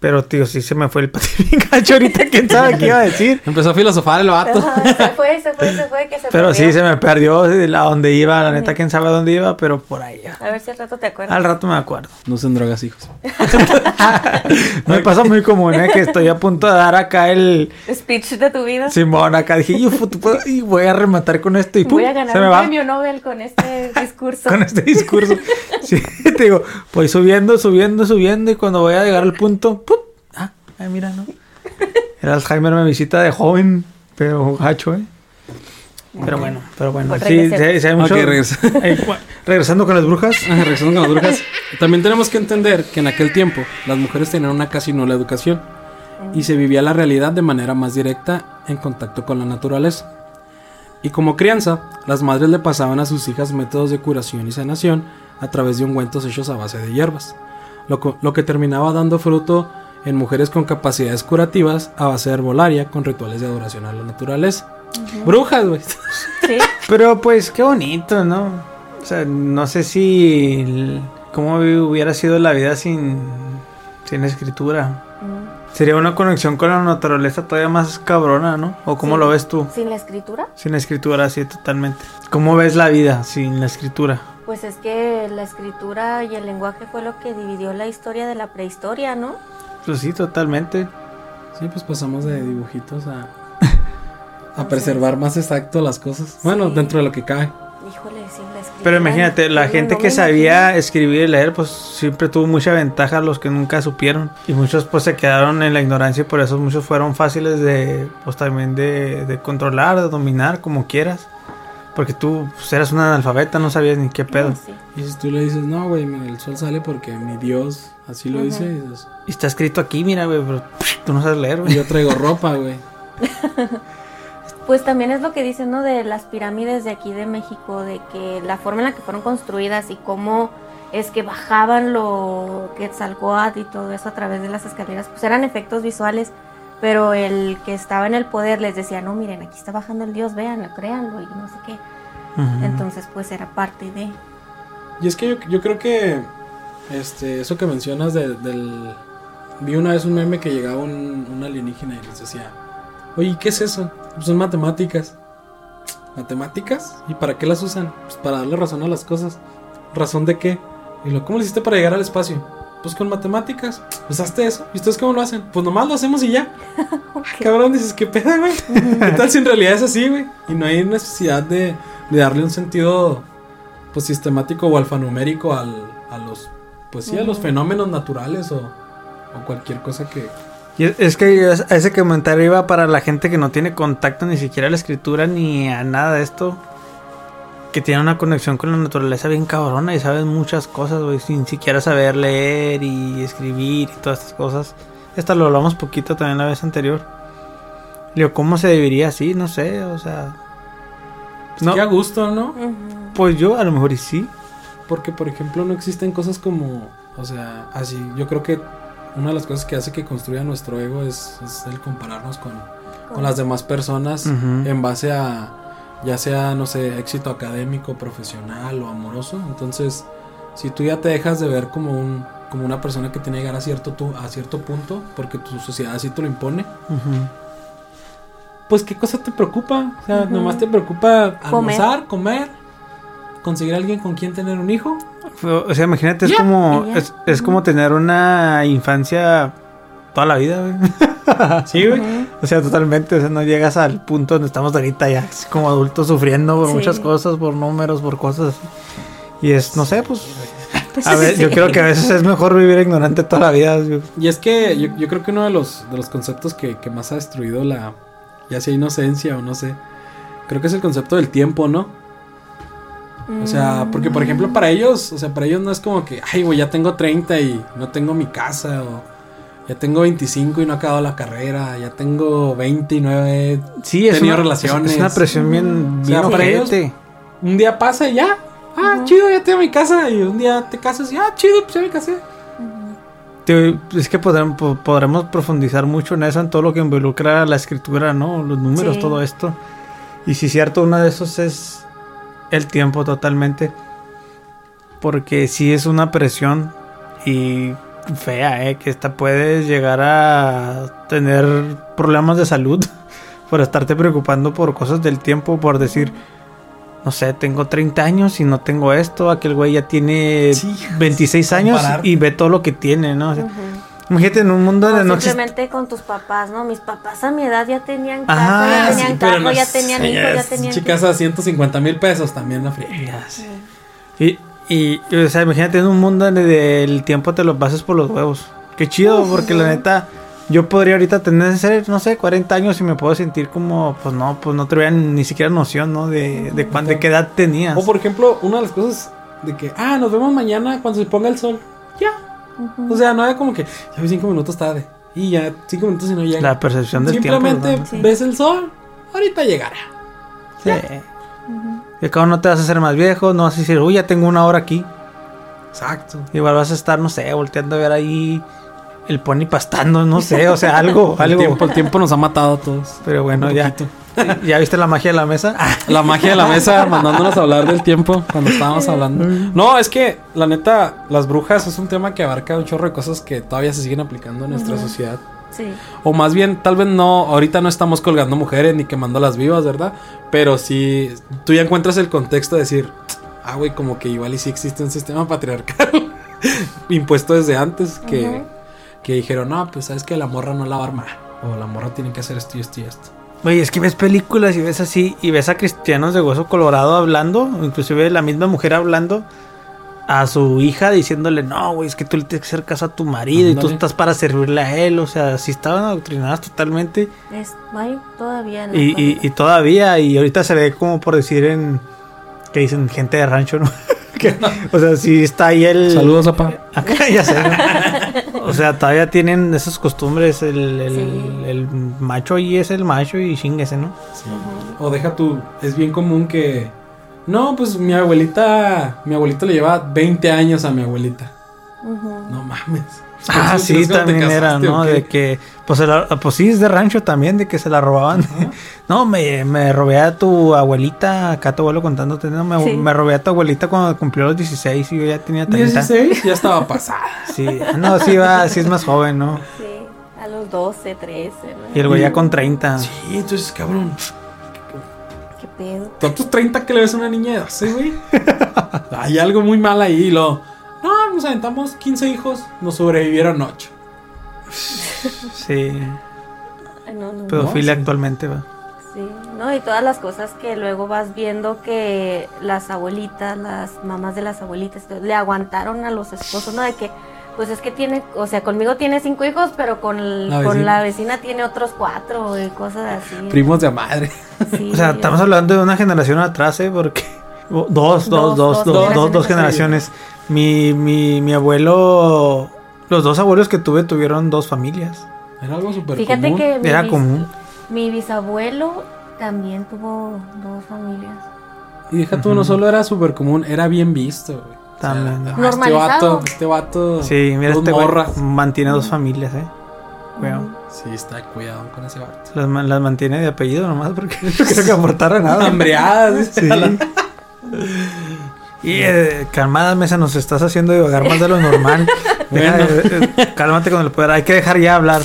Pero, tío, sí se me fue el patín gacho ahorita, quién sabe qué iba a decir. (laughs) Empezó a filosofar el vato. Ajá, se fue, se fue, se fue, que se Pero sí, se me perdió de la donde iba, la neta, quién sabe dónde iba, pero por ahí ya. A ver si al rato te acuerdas. Al rato me acuerdo. No usen drogas, hijos. (laughs) Me pasa muy común, ¿eh? Que estoy a punto de dar acá el Speech de tu vida. Simón, acá dije, yo y voy a rematar con esto y pum, Voy a ganar se me un va premio Nobel con este (laughs) discurso. con este discurso. Sí, te digo, voy subiendo, subiendo, subiendo y cuando voy a llegar al punto, ¡pum! Ay, mira, ¿no? El Alzheimer me visita de joven, pero gacho, ¿eh? Pero bueno, pero bueno, Pues sí, sí, sí hay mucho... Regresa. (laughs) Regresando con las brujas. Regresando con las brujas. También tenemos que entender que en aquel tiempo las mujeres tenían una casi nula educación y se vivía la realidad de manera más directa en contacto con la naturaleza. Y como crianza, las madres le pasaban a sus hijas métodos de curación y sanación a través de ungüentos hechos a base de hierbas, lo que terminaba dando fruto en mujeres con capacidades curativas a base de herbolaria con rituales de adoración a la naturaleza. Brujas, güey. Sí. (laughs) Pero pues qué bonito, ¿no? O sea, no sé si... el- ¿Cómo hubiera sido la vida sin, sin escritura? Mm. Sería una conexión con la naturaleza todavía más cabrona, ¿no? ¿O cómo Sí. lo ves tú? ¿Sin la escritura? Sin la escritura, sí, totalmente. ¿Cómo ves la vida sin la escritura? Pues es que la escritura y el lenguaje fue lo que dividió la historia de la prehistoria, ¿no? Pues sí, totalmente. Sí, pues pasamos de dibujitos a, (laughs) a preservar más exacto las cosas. Bueno, Sí. dentro de lo que cae. Híjole, sin la. Pero imagínate, la no, gente no que sabía escribir y leer, pues siempre tuvo mucha ventaja a los que nunca supieron. Y muchos pues se quedaron en la ignorancia y por eso muchos fueron fáciles de, pues también de, de controlar, de dominar, como quieras. Porque tú pues, eras un analfabeta, no sabías ni qué pedo. Sí. Y si tú le dices, no, güey, mira, el sol sale porque mi Dios así lo dice. Y, dices, Y está escrito aquí, mira, güey, pero pff, tú no sabes leer, "Y güey. yo traigo ropa, güey. (laughs) Pues también es lo que dicen, ¿no? De las pirámides de aquí de México, de que la forma en la que fueron construidas y cómo es que bajaban lo Quetzalcóatl y todo eso a través de las escaleras, pues eran efectos visuales, pero el que estaba en el poder les decía, no, miren, aquí está bajando el dios, véanlo, créanlo y no sé qué. Entonces, pues era parte de... Y es que yo, yo creo que este, eso que mencionas de- del... Vi una vez un meme que llegaba un, un alienígena y les decía, oye, ¿qué es eso? Pues son matemáticas. ¿Matemáticas? ¿Y para qué las usan? Pues para darle razón a las cosas. ¿Razón de qué? Y lo, ¿cómo lo hiciste para llegar al espacio? Pues con matemáticas. Pues hazte eso. ¿Y ustedes cómo lo hacen? Pues nomás lo hacemos y ya. (laughs) Cabrón, dices, ¿qué pedo, güey? (laughs) ¿Qué tal si en realidad es así, güey? Y no hay necesidad de, de darle un sentido pues sistemático o alfanumérico al, a los pues sí, a los fenómenos naturales o, o cualquier cosa que Y es, que es- ese comentario iba para la gente que no tiene contacto ni siquiera a la escritura ni a nada de esto. Que tiene una conexión con la naturaleza bien cabrona y sabes muchas cosas, güey, sin siquiera saber leer y escribir y todas estas cosas. Esta lo hablamos poquito también la vez anterior. Digo, ¿cómo se debería así? No sé, o sea... No, qué a gusto, ¿no? Pues yo a lo mejor y sí. Porque por ejemplo no existen cosas como, o sea, así, yo creo que una de las cosas que hace que construya nuestro ego es, es el compararnos con, con las demás personas en base a ya sea, no sé, éxito académico, profesional o amoroso. Entonces, si tú ya te dejas de ver como un como una persona que tiene que llegar a cierto tu- a cierto punto porque tu sociedad así te lo impone, pues, ¿qué cosa te preocupa? O sea, Ujú. nomás te preocupa almorzar, comer, conseguir a alguien con quien tener un hijo. O sea, imagínate, es como es, es como tener una infancia toda la vida, güey. (laughs) Sí, güey. O sea, totalmente, o sea, no llegas al punto donde estamos ahorita ya como adultos sufriendo por Sí. muchas cosas, por números, por cosas así. Y es, no sé, pues a ver, yo creo que a veces es mejor vivir ignorante toda la vida. güey. Y es que yo, yo creo que uno de los, de los conceptos que, que más ha destruido la, ya sea inocencia o no sé, creo que es el concepto del tiempo, ¿no? O sea, porque por ejemplo para ellos, o sea, para ellos no es como que, ay, güey, ya tengo 30 y no tengo mi casa, o ya tengo 25 y no he acabado la carrera, ya tengo 29. Sí, es Tenido una, relaciones. es una presión bien, O sea, bien para ellos-. Un día pasa y ya, ah, Ujú. chido, ya tengo mi casa, y un día te casas y, ah, chido, pues ya me casé. Te- Es que podremos, po- podremos profundizar mucho en eso, en todo lo que involucra la escritura, ¿no? Los números, Sí. todo esto. Y si es cierto, uno de esos es el tiempo totalmente. Porque sí es una presión y fea, ¿eh? Que esta puedes llegar a tener problemas de salud (laughs) por estarte preocupando por cosas del tiempo, por decir, no sé, tengo 30 años y no tengo esto, aquel güey ya tiene Sí, 26 años y ve todo lo que tiene, ¿no? O sea, Ujú. Imagínate en un mundo donde no simplemente con tus papás, ¿no? Mis papás a mi edad ya tenían Ajá, casa, ya sí, tenían carro, no ya tenían hijos, ya tenían... Chicas a 150 mil pesos también la friega. Ya sé. Y, y, o sea, imagínate en un mundo donde el tiempo te lo pases por los huevos. Qué chido, porque la neta, yo podría ahorita tener, ser, no sé, 40 años y me puedo sentir como, pues no, pues no tuviera ni siquiera noción, ¿no? De, de, cuán- de qué edad tenías. O por ejemplo, una de las cosas de que, ah, nos vemos mañana cuando se ponga el sol. Ya. O sea, no era como que, ya voy cinco minutos tarde. Y ya, cinco minutos y no llega. La percepción del Simplemente tiempo. Sí. ves el sol, ahorita llegará. Sí. Y cada no te vas a hacer más viejo, no vas a decir, uy, ya tengo una hora aquí. Exacto. Igual vas a estar, no sé, volteando a ver ahí el pony pastando, no sé, o sea, algo, (laughs) El algo. tiempo, el tiempo nos ha matado a todos. Pero bueno, ya. (laughs) ¿Ya viste la magia de la mesa? (laughs) La magia de la mesa mandándonos a hablar del tiempo cuando estábamos hablando. No, es que la neta, las brujas es un tema que abarca un chorro de cosas que todavía se siguen aplicando en nuestra sociedad. Sí. O más bien, tal vez no, ahorita no estamos colgando mujeres ni quemándolas vivas, ¿verdad? Pero sí, tú ya encuentras el contexto de decir, ah, güey, como que igual y sí existe un sistema (laughs) patriarcal impuesto desde antes que, que dijeron, no, pues sabes que la morra no la va a armar. O la morra tiene que hacer esto y esto y esto. Oye, es que ves películas y ves así, y ves a cristianos de hueso colorado hablando, inclusive la misma mujer hablando a su hija diciéndole, no, güey, es que tú le tienes que hacer caso a tu marido y tú estás para servirle a él, o sea, si estaban adoctrinadas totalmente Es, hay todavía la y, y, actualidad. y todavía, y ahorita se ve como por decir en, que dicen gente de rancho, ¿no? (laughs) Que- o sea, si está ahí el... Saludos, papá. (laughs) Acá ya sé. ¿no? O sea, todavía tienen esas costumbres. El, el, Sí. el macho ahí es el macho y chinguese, ¿no? O deja tú, es bien común que, no, pues mi abuelita, mi abuelito le lleva 20 años a mi abuelita. Ujú. No mames. Ah, ¿Es sí, te también era, casaste ¿no? De que, pues, se la- pues sí, es de rancho también, de que se la robaban. (laughs) no, me, me robé a tu abuelita, acá tu abuelo contándote, no, me, Sí. me robé a tu abuelita cuando cumplió los 16 y yo ya tenía 30. 16 ya estaba (laughs) pasada. Sí, no, sí, va, sí es más joven, ¿no? Sí, a los 12, 13, ¿no? Y el güey ya con 30. Sí, entonces, cabrón. ¿Qué pedo? Tus 30 que le ves a una niña de 12, güey. (laughs) Hay algo muy mal ahí. Lo, no, nos aventamos 15 hijos, nos sobrevivieron 8. Sí, no, no, no. pedofilia sí. actualmente, va. Sí, no, y todas las cosas que luego vas viendo que las abuelitas, las mamás de las abuelitas, le aguantaron a los esposos, ¿no? De que, pues es que tiene, o sea, conmigo tiene cinco hijos, pero con, el- La con vecina. la vecina tiene otros cuatro y cosas así. Primos de madre. Sí, O sea, estamos hablando de una generación atrás, ¿eh? Porque... (laughs) Dos, dos, dos, Dos, dos, dos generaciones. Mi, mi, mi abuelo... Los dos abuelos que tuve tuvieron dos familias. Era algo súper Fíjate común. que mi, Era bis- común. mi bisabuelo también tuvo dos familias. Y deja tú, no solo era súper común, era bien visto, güey. O sea, También. ah, Este vato, este vato. Sí, mira, este güey mantiene dos familias, ¿eh? Cuidado. Sí, está cuidado con ese vato. Las, las mantiene de apellido nomás porque (laughs) no creo que aportara nada. (laughs) Hambreadas, Sí. Y eh, calmada mesa, nos estás haciendo divagar más de lo normal. (laughs) Deja Bueno. eh, cálmate con el poder. Hay que dejar ya hablar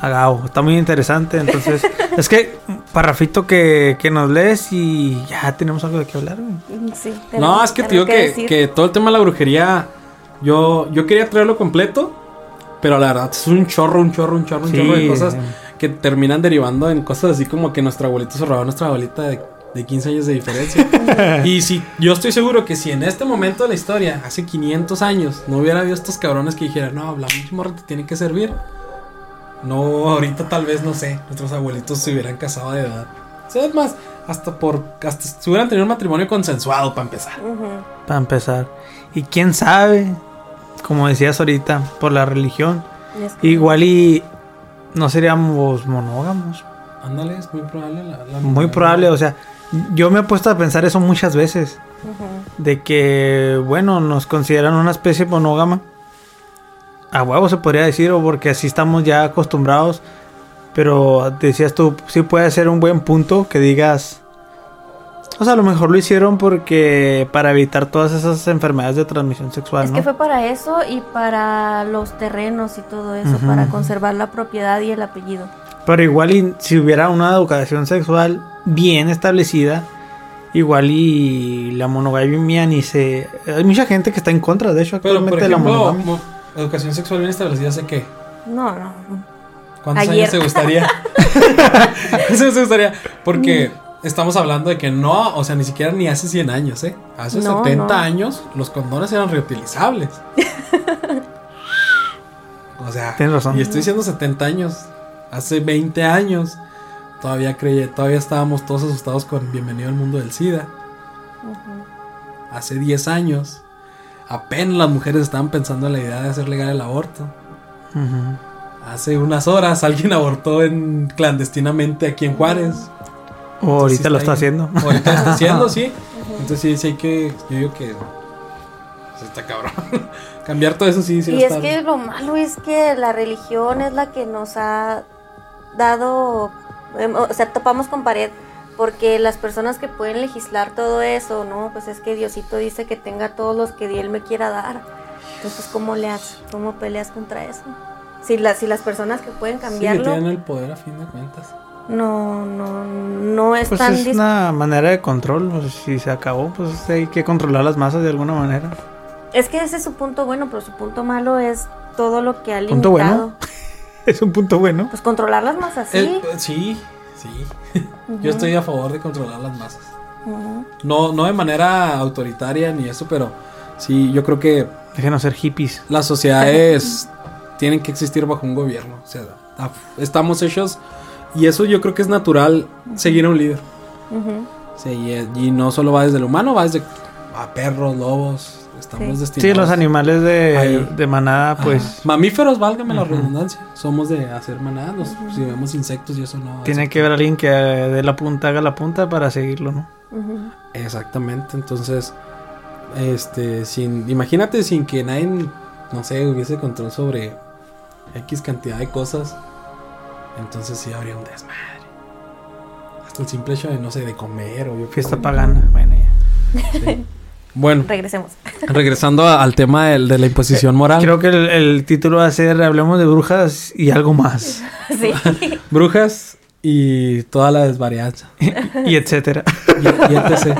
a Gao. Está muy interesante. Entonces, (laughs) es que parrafito que, que nos lees y ya tenemos algo de qué hablar, güey. Sí, No, es que te digo que, que todo el tema de la brujería, yo, yo quería traerlo completo, pero la verdad es un chorro, un chorro, un chorro, un Sí. chorro de cosas que terminan derivando en cosas así como que nuestro abuelito se robó a nuestra abuelita de, de 15 años de diferencia. (laughs) y si yo estoy seguro que si en este momento de la historia, hace 500 años, no hubiera habido estos cabrones que dijeran, no, la morra te tiene que servir. No, ahorita tal vez, no sé, nuestros abuelitos se hubieran casado de edad. O sea, es más, hasta por, hasta se hubieran tenido un matrimonio consensuado para empezar. Para empezar. Y quién sabe, como decías ahorita, por la religión. Es que- Igual y no seríamos monógamos. Ándale, es muy probable. La, la- Muy probable, o sea, yo me he puesto a pensar eso muchas veces. De que, bueno, nos consideran una especie monógama. A huevo se podría decir, o porque así estamos ya acostumbrados. Pero decías tú, sí puede ser un buen punto que digas. O sea, a lo mejor lo hicieron porque para evitar todas esas enfermedades de transmisión sexual, Es ¿no? que fue para eso y para los terrenos y todo eso, Ujú. para conservar la propiedad y el apellido. Pero igual y si hubiera una educación sexual bien establecida, igual y la monogamia ni se... Hay mucha gente que está en contra, de hecho, Pero, por actualmente de la ejemplo, monogamia. Educación sexual bien establecida, sé qué. No, no. ¿Cuántos Ayer. años te gustaría? (laughs) ¿Cuántos años te gustaría? Porque estamos hablando de que no, o sea, ni siquiera ni hace 100 años, ¿eh? Hace No, 70 no. años los condones eran reutilizables. (laughs) o sea, Tienes razón. y estoy diciendo 70 años. Hace 20 años todavía creí, todavía estábamos todos asustados con Bienvenido al mundo del SIDA. Ujú. Hace 10 años apenas las mujeres estaban pensando en la idea de hacer legal el aborto. Hace unas horas alguien (laughs) abortó en clandestinamente aquí en Juárez. O ahorita lo está ahí- haciendo. Ahorita lo está haciendo, (laughs) sí. Entonces sí, sí hay que. Yo digo que. pues, está cabrón. (laughs) Cambiar todo eso sí, sí. Y es estar- que lo malo es que la religión es la que nos ha dado, em, o sea, topamos con pared, porque las personas que pueden legislar todo eso, ¿no? Pues es que Diosito dice que tenga todos los que Él me quiera dar. Entonces, ¿cómo le haces? ¿Cómo peleas contra eso? Si, la- si las personas que pueden Sí, que cambiarlo, tienen el poder a fin de cuentas. no, no, no Pues están es una manera de control. pues, si se acabó, pues hay que controlar las masas de alguna manera. Es que ese es su punto bueno, pero su punto malo es todo lo que ha limitado. ¿Punto bueno? (laughs) Es un punto bueno. Pues controlar las masas, sí. Eh, eh, sí. Yo estoy a favor de controlar las masas. No, no de manera autoritaria ni eso, pero sí, yo creo que Déjenos ser hippies. las sociedades (laughs) tienen que existir bajo un gobierno. O sea, estamos hechos. Y eso yo creo que es natural seguir a un líder. Sí, y, y no solo va desde lo humano, va desde a perros, lobos. Estamos Sí. destinados. Sí, los animales de, de manada, Ajá. pues Mamíferos, válgame la redundancia. Somos de hacer manadas. los- Si vemos insectos y eso no. tiene eso- que haber alguien que dé la punta, haga la punta para seguirlo, ¿no? Exactamente. Entonces, este, sin. Imagínate sin que nadie, no sé, hubiese control sobre X cantidad de cosas. Entonces sí habría un desmadre. Hasta el simple hecho de, no sé, de comer o yo Fiesta pagana. Bueno, ya. (laughs) Bueno, Regresemos. (laughs) regresando a- al tema del- de la imposición moral. Creo que el, el título va a ser Hablemos de brujas y algo más. (laughs) sí. (laughs) Brujas y toda la desvarianza. y etcétera. Y, y etc.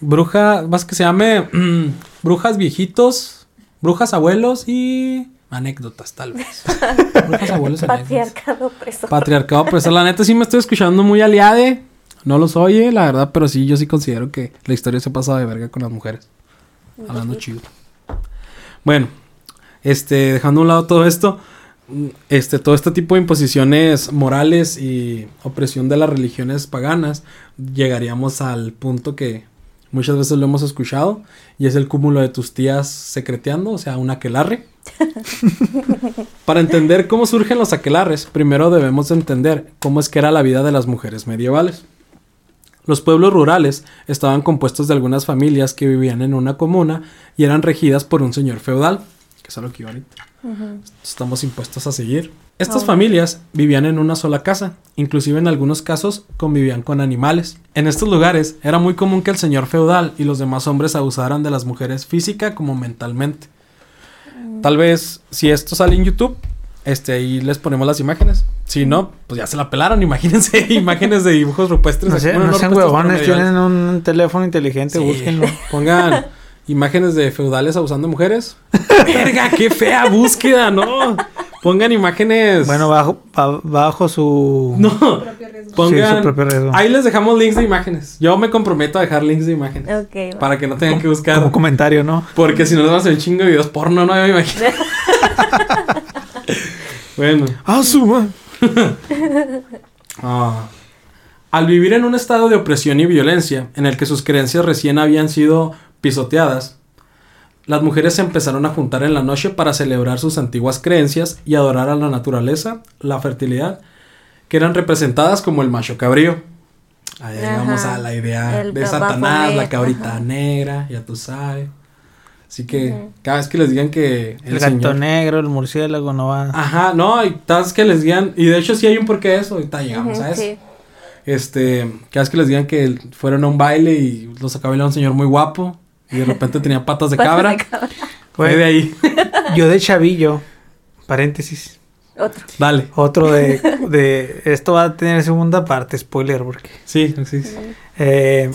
Bruja, más que se llame (clears throat) Brujas viejitos, Brujas abuelos y anécdotas, tal vez. Brujas abuelos y anécdotas. Patriarcado opresor. Patriarcado, pero la neta sí me estoy escuchando muy aliade. No los oye, la verdad, pero sí, yo sí considero que la historia se ha pasado de verga con las mujeres. Hablando chido. Bueno, este, dejando a un lado todo esto, mm, este, todo este tipo de imposiciones morales y opresión de las religiones paganas, llegaríamos al punto que muchas veces lo hemos escuchado, y es el cúmulo de tus tías secreteando, o sea, un aquelarre. (laughs) Para entender cómo surgen los aquelarres, primero debemos entender cómo es que era la vida de las mujeres medievales. Los pueblos rurales estaban compuestos de algunas familias que vivían en una comuna y eran regidas por un señor feudal, que es a lo que iba ahorita. Estamos impuestos a seguir. Estas Ah, familias vivían en una sola casa, inclusive en algunos casos convivían con animales. En estos lugares era muy común que el señor feudal y los demás hombres abusaran de las mujeres física como mentalmente. Tal vez si esto sale en YouTube, Este, ahí les ponemos las imágenes. Si no, pues ya se la pelaron. (laughs) Imagínense imágenes de dibujos rupestres. No, sé, Bueno, no sean huevones, tienen un teléfono inteligente, Sí. búsquenlo. (laughs) Pongan imágenes de feudales abusando de mujeres. (laughs) Verga, qué fea búsqueda, ¿no? Pongan imágenes. Bueno, bajo, ba- bajo su... no. Pongan. Sí, su propio riesgo. Ahí les dejamos links de imágenes. Yo me comprometo a dejar links de imágenes. Ok. va. Para que no tengan que buscar. Como comentario, ¿no? Porque si no les vamos a hacer un chingo de videos porno, no me imagino. Bueno. Ah, (laughs) Ah. Al vivir en un estado de opresión y violencia, en el que sus creencias recién habían sido pisoteadas, las mujeres se empezaron a juntar en la noche para celebrar sus antiguas creencias y adorar a la naturaleza, la fertilidad, que eran representadas como el macho cabrío. Ahí Ajá. a la idea El de Satanás, la cabrita ajá. negra, ya tú sabes. Así que cada vez que les digan que El, señor- gato negro, el murciélago, no va... Ajá, no, y cada vez que les digan, y de hecho sí hay un porqué de eso, ahorita llegamos Ujú, a eso. sí. Este, cada vez que les digan que fueron a un baile y los acaba un señor muy guapo y de repente tenía patas de Patas cabra, de cabra. fue de ahí. Yo de chavillo, paréntesis, Otro. Dale. otro de, (laughs) de... Esto va a tener segunda parte, spoiler, porque... Sí, sí, sí. Eh,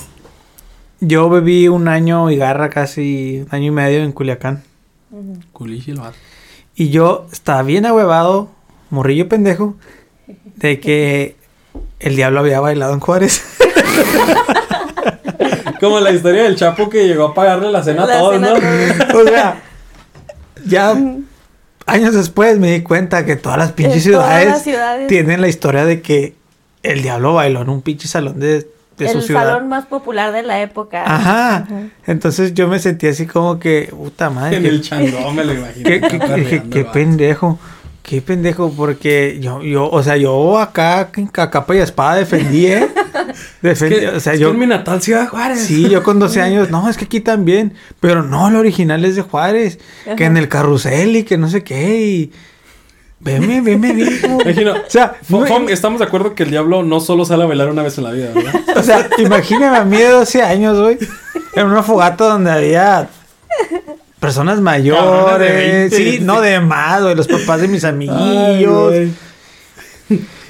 yo bebí un año y garra, casi un año y medio en Culiacán. El vato. Y yo estaba bien ahuevado, morrillo pendejo, de que el diablo había bailado en Juárez. (laughs) Como la historia del Chapo que llegó a pagarle la cena La a todos, cena ¿no? (laughs) o sea, ya años después me di cuenta que todas las pinches todas ciudades, las ciudades. tienen la historia de que el diablo bailó en un pinche salón de, de su el ciudad. salón más popular de la época. Ajá. Entonces yo me sentí así como que, puta madre. En el changón me lo imagino. Qué, qué- acá qué- pendejo. Qué pendejo, porque yo, yo, o sea, yo acá, a capa y espada defendí, ¿eh? (laughs) Es Defendí, que, o sea, es yo. que en mi natal Ciudad Juárez. Sí, yo con 12 años, no, es que aquí también. Pero no, el original es de Juárez. Que en el carrusel y que no sé qué. Y. Veme, veme, dijo. (laughs) Imagino. O sea, Fo- no- Fom, estamos de acuerdo que el diablo no solo sale a bailar una vez en la vida, ¿verdad? (laughs) O sea, imagíname a mí de 12 años, güey, en una fogata donde había personas mayores, Cabrones de 20. sí, no de más, güey, los papás de mis Ay, güey.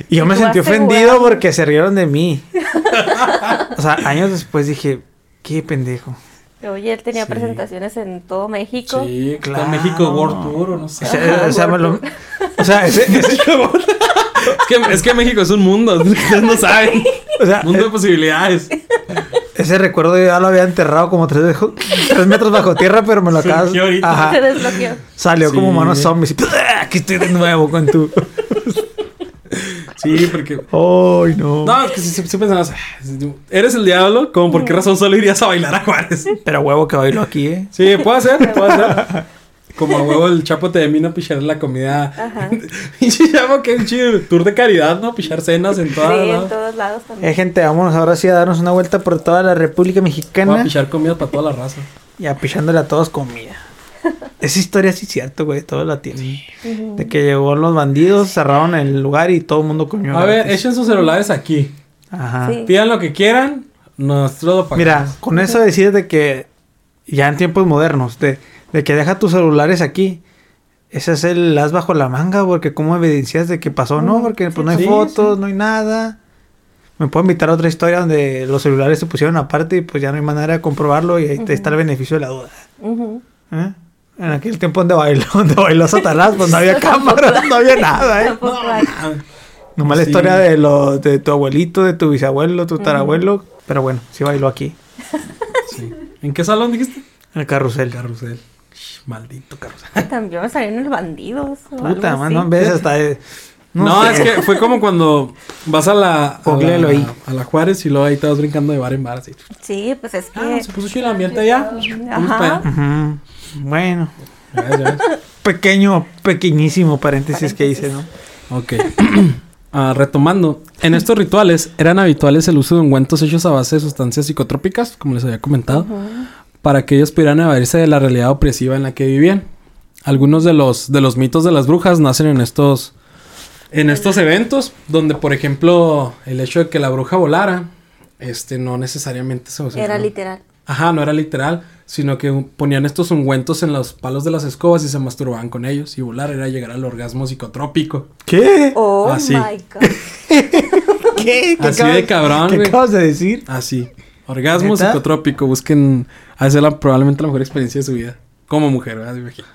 y yo me sentí ofendido porque se rieron de mí. o sea, años después dije, qué pendejo. Oye, él tenía Sí. presentaciones en todo México. Sí, Claro. en México World Tour o no sé. O sea, Ajá, o sea, me lo- gordo. o sea, ese, (laughs) ese- Es que, es que México es un mundo, (laughs) ustedes no saben. o sea, Mundo de posibilidades. ese recuerdo yo ya lo había enterrado como tres, dejo- tres metros bajo tierra, pero me lo acabas. Ajá. Se desbloqueó. Salió Sí. como manos zombies. y, Aquí estoy de nuevo con tu. Sí, porque. Ay, no. No, es que si, si, si pensabas, "Ah, eres el diablo, como por qué razón solo irías a bailar a Juárez. Pero huevo que bailo aquí, ¿eh? Sí, puede ser, puede ser. (laughs) Como a huevo el chapo te termina a pichar la comida. Ajá. (laughs) Y se llama que un chido tour de caridad, ¿no? Pichar cenas en Sí, todas. en ¿no? todos lados también. Eh, gente, vámonos ahora sí a darnos una vuelta por toda la República Voy a Mexicana. pichar comida para toda la raza. Y a pichándole a todos comida. Esa historia sí es cierto, güey. Todos la tienen. De que llegó los bandidos, cerraron el lugar y todo el mundo comió. A ver, gratis. echen sus celulares aquí. Ajá. Sí. Pidan lo que quieran. Nosotros lo pagamos. Mira, con eso decir de que ya en tiempos modernos, de, de que deja tus celulares aquí. Ese es el as bajo la manga, porque cómo evidencias de que pasó, ¿no? Porque pues no hay Sí, fotos, no hay nada. Me puedo invitar a otra historia donde los celulares se pusieron aparte y pues ya no hay manera de comprobarlo y ahí te está el beneficio de la duda. ¿eh? En aquel tiempo donde bailó, (laughs) donde bailó Satanás, pues no había (laughs) cámaras, no había nada, ¿eh? Nomás la Sí. historia de, lo, de tu abuelito, de tu bisabuelo, tu tarabuelo. Pero bueno, sí bailó aquí, Sí. ¿En qué salón dijiste? en el carrusel. Carrusel. Shh, Maldito carrusel. (laughs) También me salieron los bandidos. Puta, man, así. no ves hasta... No, sé. es que fue como cuando vas a la, a la, ahí. a la Juárez y luego ahí te vas brincando de bar en bar. Así. Sí, pues es que. Ah, se puso chido el ambiente allá. Ajá. allá. Ujú. Bueno, pequeño, pequeñísimo paréntesis, que hice, ¿no? Ok. (clears throat) Ah, retomando, en estos rituales eran habituales el uso de ungüentos hechos a base de sustancias psicotrópicas, como les había comentado, para que ellos pudieran evadirse de la realidad opresiva en la que vivían. Algunos de los, de los mitos de las brujas nacen en estos, en estos eventos, donde, por ejemplo, el hecho de que la bruja volara, este, no necesariamente se Era literal. Ajá, no era literal. sino que ponían estos ungüentos en los palos de las escobas y se masturbaban con ellos. Y volar era llegar al orgasmo psicotrópico. ¿Qué? Oh Así. my (laughs) god. ¿Qué? ¿Qué Así acabas- de cabrón, ¿Qué güey. acabas de decir? Así. Orgasmo ¿Neta? psicotrópico. Busquen. Ha de ser la- probablemente la mejor experiencia de su vida. Como mujer, ¿verdad? Me imagino.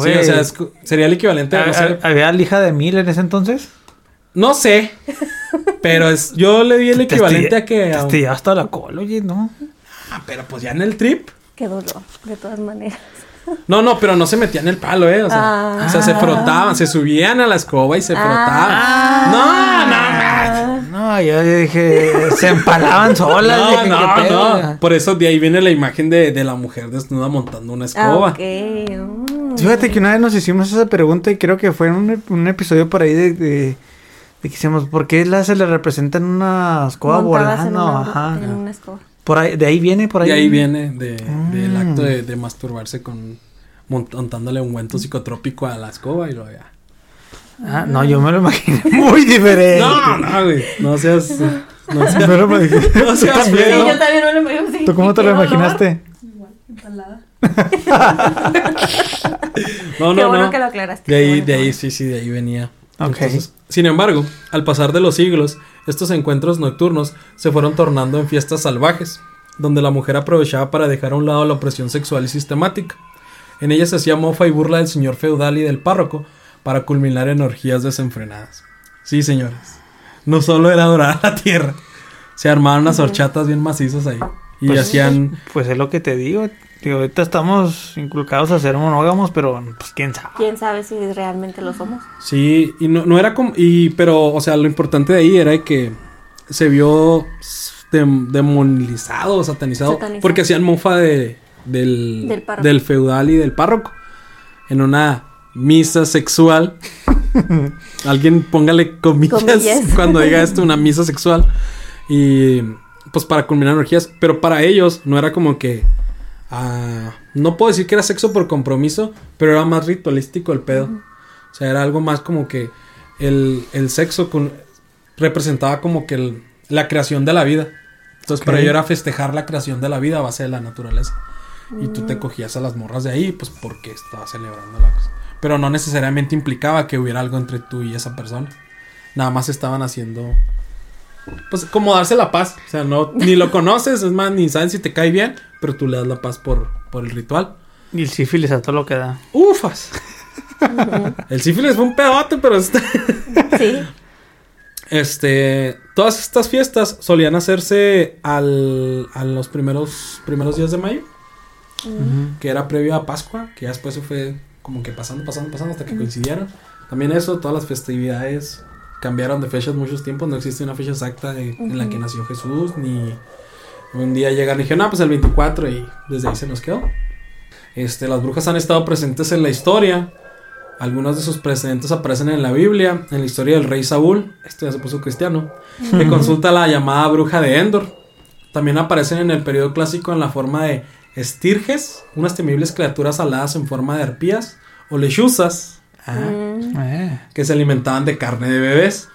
Sí, o sea, es sería el equivalente a, no sé, ¿hab- ¿Había lija de mil en ese entonces? No sé. Pero es, yo le di el Te equivalente a que. Te a- la cola, oye, ¿no? Ah, pero pues ya en el trip. Qué dolor, de todas maneras. No, no, pero no se metían el palo, ¿eh? O sea, Ah. o sea, se frotaban, se subían a la escoba y se frotaban. Ah. No, yo dije, se empalaban solas. No, dije, no, no. Por eso de ahí viene la imagen de, de la mujer desnuda montando una Ah, escoba. ok. mm. Fíjate que una vez nos hicimos esa pregunta y creo que fue en un, un episodio por ahí de, de, de que hicimos, ¿por qué la se le representa en una escoba Montadas en volando? una- Ajá. en una escoba. Por ahí, de ahí viene, por ahí. Y ahí viene de, del acto de, de masturbarse con mont- montándole un ungüento psicotrópico a la escoba y lo ya. Ah, no, yo me lo imaginé (laughs) muy diferente. No, no, güey. No seas. No (laughs) seas. Imaginé. No Tú seas también. ¿no? yo también me lo imagino. sí. ¿Tú cómo te Qué lo imaginaste? No, Qué no, bueno no. que lo aclaraste. De qué ahí, bueno de ahí, sí, sí, de ahí venía. Entonces, sin embargo, al pasar de los siglos, estos encuentros nocturnos se fueron tornando en fiestas salvajes, donde la mujer aprovechaba para dejar a un lado la opresión sexual y sistemática. En ellas se hacía mofa y burla del señor feudal y del párroco para culminar en orgías desenfrenadas. Sí, señores. No solo era adorar a la tierra, se armaban unas horchatas bien macizas ahí. Y Pues- hacían... Pues es lo que te digo. Digo, ahorita estamos inculcados a ser monógamos, pero pues quién sabe. ¿Quién sabe si realmente lo somos? Sí, y no, no era como. Y, pero, o sea, lo importante de ahí era que se vio dem- demonizado, satanizado, Satanizado. porque hacían mofa de, del, Del del feudal y del párroco. En una misa sexual. (laughs) Alguien póngale comillas, Comillas. (laughs) cuando diga esto, una misa sexual. Y pues para culminar energías. Pero para ellos no era como que. Ah, no puedo decir que era sexo por compromiso, pero era más ritualístico el pedo. O sea, era algo más como que el, el sexo con- representaba como que el- la creación de la vida. Entonces, para ello era festejar la creación de la vida a base de la naturaleza. Y tú te cogías a las morras de ahí, pues porque estabas celebrando la cosa. Pero no necesariamente implicaba que hubiera algo entre tú y esa persona. Nada más estaban haciendo. Pues como darse la paz. O sea, no, ni lo (laughs) conoces, es más, ni saben si te cae bien, pero tú le das la paz por, por el ritual. Y el sífilis a todo lo que da. Ufas. el sífilis fue un pedote, pero este. (laughs) Sí. Este, todas estas fiestas solían hacerse al, a los primeros, primeros días de mayo, que era previo a Pascua, que ya después se fue como que pasando, pasando, pasando hasta que coincidieron. También eso, todas las festividades cambiaron de fechas muchos tiempos, no existe una fecha exacta de- en la que nació Jesús, ni un día llegan y dijeron, ah, pues el 24 y desde ahí se nos quedó. Este, las brujas han estado presentes en la historia. Algunos de sus precedentes aparecen en la Biblia, en la historia del rey Saúl, este ya se puso cristiano, que consulta la llamada bruja de Endor. También aparecen en el periodo clásico en la forma de estirges, unas temibles criaturas aladas en forma de arpías, o lechuzas, Mm, Eh. que se alimentaban de carne de bebés.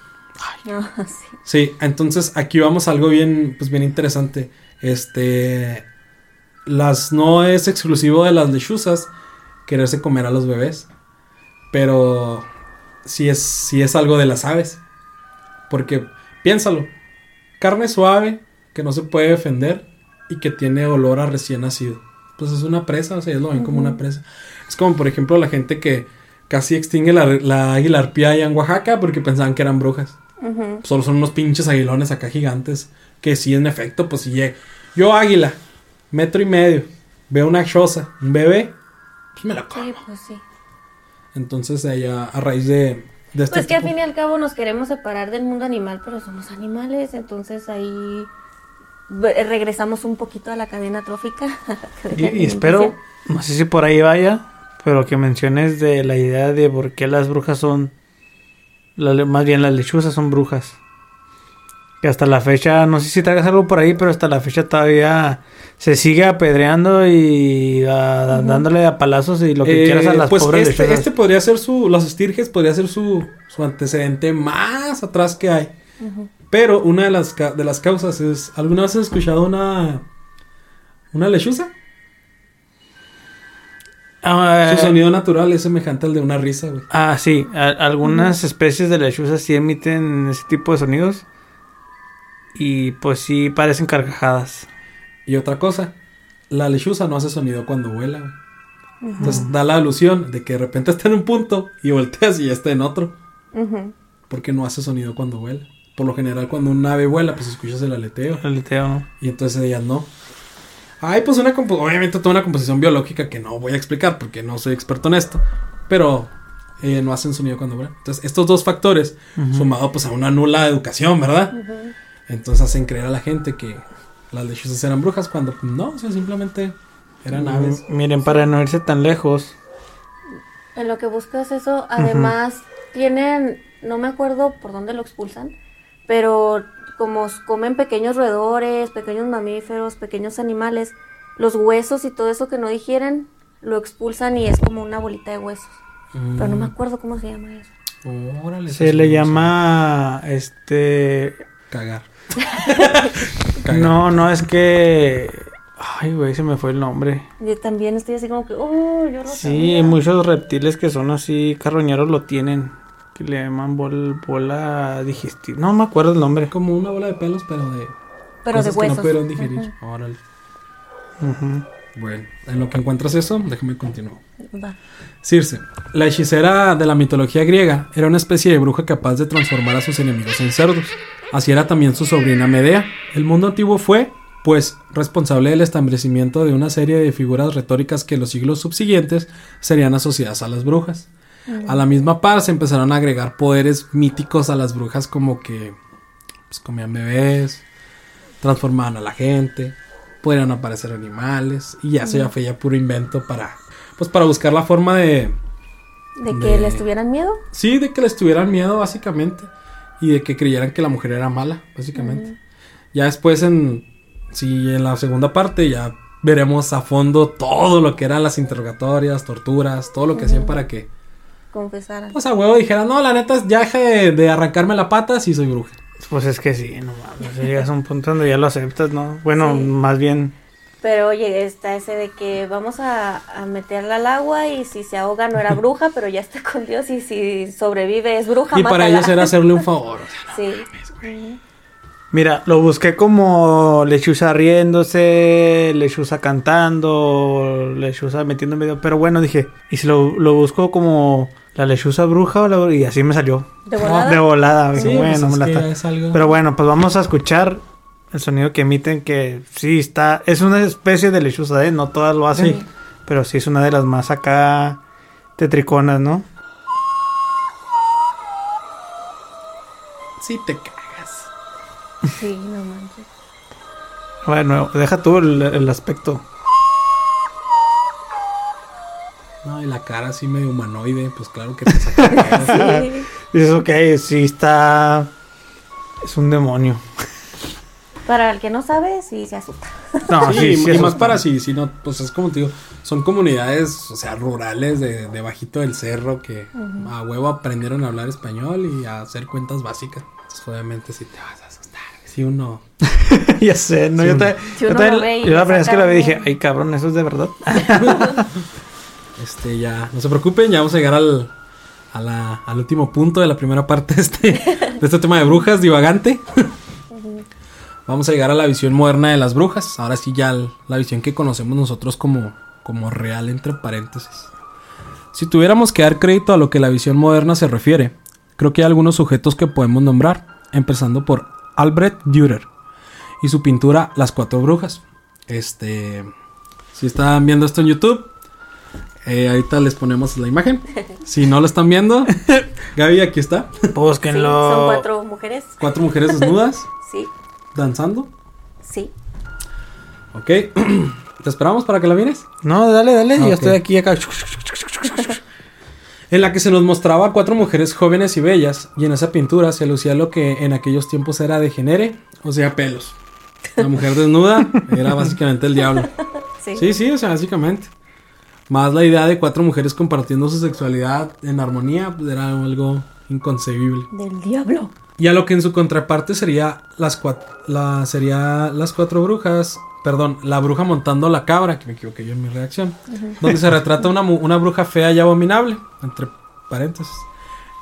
(laughs) sí. Sí, entonces aquí vamos a algo bien, pues bien interesante. Este, las no es exclusivo de las lechuzas quererse comer a los bebés, pero sí es, sí es algo de las aves, porque piénsalo, carne suave que no se puede defender y que tiene olor a recién nacido, pues es una presa, o sea, ellos lo ven como una presa. Es como por ejemplo la gente que casi extingue la, la águila arpía allá en Oaxaca porque pensaban que eran brujas. Solo son unos pinches aguilones acá gigantes. Que sí, en efecto, pues si llega. Yo, águila, metro y medio, veo una choza, un bebé, pues me la como. Sí, pues sí. Entonces, allá, a raíz de, de este. Pues que al tipo- fin y al cabo nos queremos separar del mundo animal, pero somos animales, entonces ahí regresamos un poquito a la cadena trófica. a la cadena Y, y espero, no sé si por ahí vaya, pero que menciones de la idea de por qué las brujas son, la más bien las lechuzas son brujas. Que hasta la fecha, no sé si traigas algo por ahí, pero hasta la fecha todavía se sigue apedreando y ah, dándole a palazos y lo que Eh, quieras a las pues pobres este, lechuzas. este podría ser su. Los estirges podría ser su, su antecedente más atrás que hay. Pero una de las, ca- de las causas es. ¿Alguna vez has escuchado una. Una lechuza? Ah, Su sonido natural es semejante al de una risa, güey. Ah, sí. a- algunas especies de lechuzas sí emiten ese tipo de sonidos. Y pues sí parecen carcajadas. Y otra cosa, la lechuza no hace sonido cuando vuela, güey. Entonces da la alusión de que de repente está en un punto y volteas y ya está en otro. Porque no hace sonido cuando vuela. Por lo general, cuando un ave vuela, pues escuchas el aleteo. El aleteo, ¿no? Y entonces ellas no. Hay pues una obviamente toda una composición biológica que no voy a explicar porque no soy experto en esto. Pero eh, no hacen sonido cuando vuelan. Entonces estos dos factores, sumado pues a una nula educación, ¿verdad? Entonces hacen creer a la gente que las lechuzas eran brujas cuando no, o sea, simplemente eran aves. Mm, Miren, para no irse tan lejos. En lo que buscas eso, además tienen, no me acuerdo por dónde lo expulsan, pero como comen pequeños roedores, pequeños mamíferos, pequeños animales, los huesos y todo eso que no digieren, lo expulsan y es como una bolita de huesos. Pero no me acuerdo cómo se llama eso. Mm, Órale, Se le llama. Este. Cagar. (laughs) No, no, es que. Ay, güey, se me fue el nombre. Y también estoy así como que, oh, yo no Sí, sabía". muchos reptiles que son así carroñeros lo tienen. Que le llaman bol- bola digestiva. No me acuerdo el nombre. Como una bola de pelos, pero de Pero de cosas que huesos. no pudieron digerir. Órale. Ujú. Bueno, en lo que encuentras eso, déjame continuar. Va. Circe, la hechicera de la mitología griega, era una especie de bruja capaz de transformar a sus enemigos en cerdos. Así era también su sobrina Medea. El mundo antiguo fue, pues, responsable del establecimiento de una serie de figuras retóricas que los siglos subsiguientes serían asociadas a las brujas. A la misma par se empezaron a agregar poderes míticos a las brujas como que pues, comían bebés, transformaban a la gente, podrían aparecer animales y ya eso ya fue ya puro invento para pues para buscar la forma de ¿De que De- les tuvieran miedo? sí de que les tuvieran miedo básicamente y de que creyeran que la mujer era mala básicamente. Ya después en sí en la segunda parte ya veremos a fondo todo lo que eran las interrogatorias, torturas, todo lo que hacían para que Confesaran. pues a huevo dijeran, "No, la neta ya de, de arrancarme la pata si soy bruja." Pues es que sí, no mames. Llegas a un punto donde ya lo aceptas, ¿no? Bueno, Sí. más bien. Pero oye, está ese de que vamos a, a meterla al agua y si se ahoga no era bruja, pero ya está con Dios y si sobrevive es bruja. Y para ellos era hacerle un favor. (laughs) o sea, Sí. Mira, lo busqué como lechuza riéndose, lechuza cantando, lechuza metiendo en medio. Pero bueno, dije, y si lo, lo busco como la lechuza bruja o la- y así me salió. ¿De volada? De volada, Sí, pues bueno, es me la que está- es algo- Pero bueno, pues vamos a escuchar el sonido que emiten, que sí está, es una especie de lechuza, ¿eh? No todas lo hacen, Sí. pero sí es una de las más acá tetriconas, ¿no? Sí te cagas. Sí, no manches. Bueno, deja tú el, el aspecto. No, y la cara así medio humanoide, pues claro que te saca. (laughs) Sí. Dices, ok, sí está... Es un demonio. Para el que no sabe, sí se asusta. No, Sí, sí, sí, y más para sí, si no, pues es como te digo, son comunidades, o sea, rurales de, de bajito del cerro que a huevo aprendieron a hablar español y a hacer cuentas básicas. Entonces, obviamente sí te vas a asustar. Si uno... (laughs) ya sé, no, yo, uno- te, Si yo uno también- lo ve y yo la primera vez que la vi dije, ay cabrón, eso es de verdad. (laughs) Este, ya, no se preocupen, ya vamos a llegar al, a la- al último punto de la primera parte de este, de este tema de brujas divagante. vamos a llegar a la visión moderna de las brujas. Ahora sí, ya la visión que conocemos nosotros como, como real, entre paréntesis. Si tuviéramos que dar crédito a lo que la visión moderna se refiere, creo que hay algunos sujetos que podemos nombrar, empezando por Albrecht Dürer y su pintura Las Cuatro Brujas. Este, si están viendo esto en YouTube, eh, ahorita les ponemos la imagen. Si no lo están viendo, (laughs) Gaby, aquí está. Sí, Búsquenlo. son cuatro mujeres. Cuatro mujeres desnudas, (laughs) Sí, danzando. sí. Ok. (clears throat) ¿Te esperamos para que la mires? No, dale, dale, Ah, yo estoy aquí acá. (laughs) En la que se nos mostraba cuatro mujeres jóvenes y bellas, y en esa pintura se lucía lo que en aquellos tiempos era degenere, o sea, pelos. La mujer desnuda era básicamente el diablo. Sí. Sí, sí, o sea, básicamente. Más la idea de cuatro mujeres compartiendo su sexualidad en armonía, pues era algo inconcebible. Del diablo. Y a lo que en su contraparte sería las, cua- la, sería las cuatro brujas, perdón, La bruja montando la cabra, que me equivoqué yo en mi reacción, donde se retrata una, una bruja fea y abominable, entre paréntesis.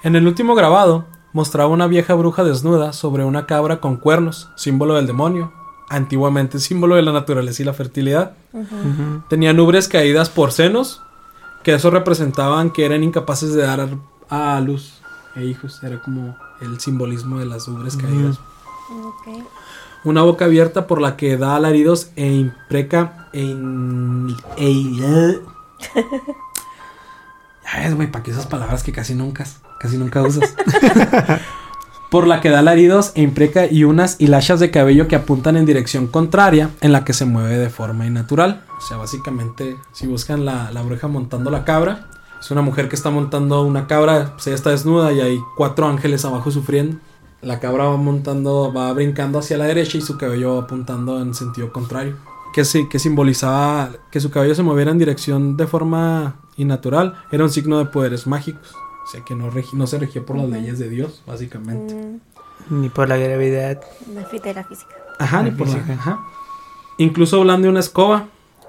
En el último grabado, mostraba una vieja bruja desnuda sobre una cabra con cuernos, símbolo del demonio, antiguamente símbolo de la naturaleza y la fertilidad. Tenían ubres caídas por senos, que eso representaban que eran incapaces de dar a luz e hijos, era como el simbolismo de las ubres caídas. Ok. Una boca abierta por la que da alaridos e impreca e, in- e- (laughs) Ya ves, güey, para que esas palabras que casi nunca, casi nunca usas. (laughs) por la que da alaridos e impreca y unas hilachas de cabello que apuntan en dirección contraria en la que se mueve de forma innatural. O sea, básicamente, si buscan la, la bruja montando la cabra, es una mujer que está montando una cabra, pues ella está desnuda y hay cuatro ángeles abajo sufriendo. La cabra va montando, va brincando hacia la derecha y su cabello va apuntando en sentido contrario. Que, sí, que simbolizaba que su cabello se moviera en dirección de forma innatural. Era un signo de poderes mágicos. O sea que no, regi- no se regía por las leyes de Dios, básicamente. Mm, Ni por la gravedad. la fí- de la física. Ajá, ni por la- ajá. Incluso hablando de una escoba,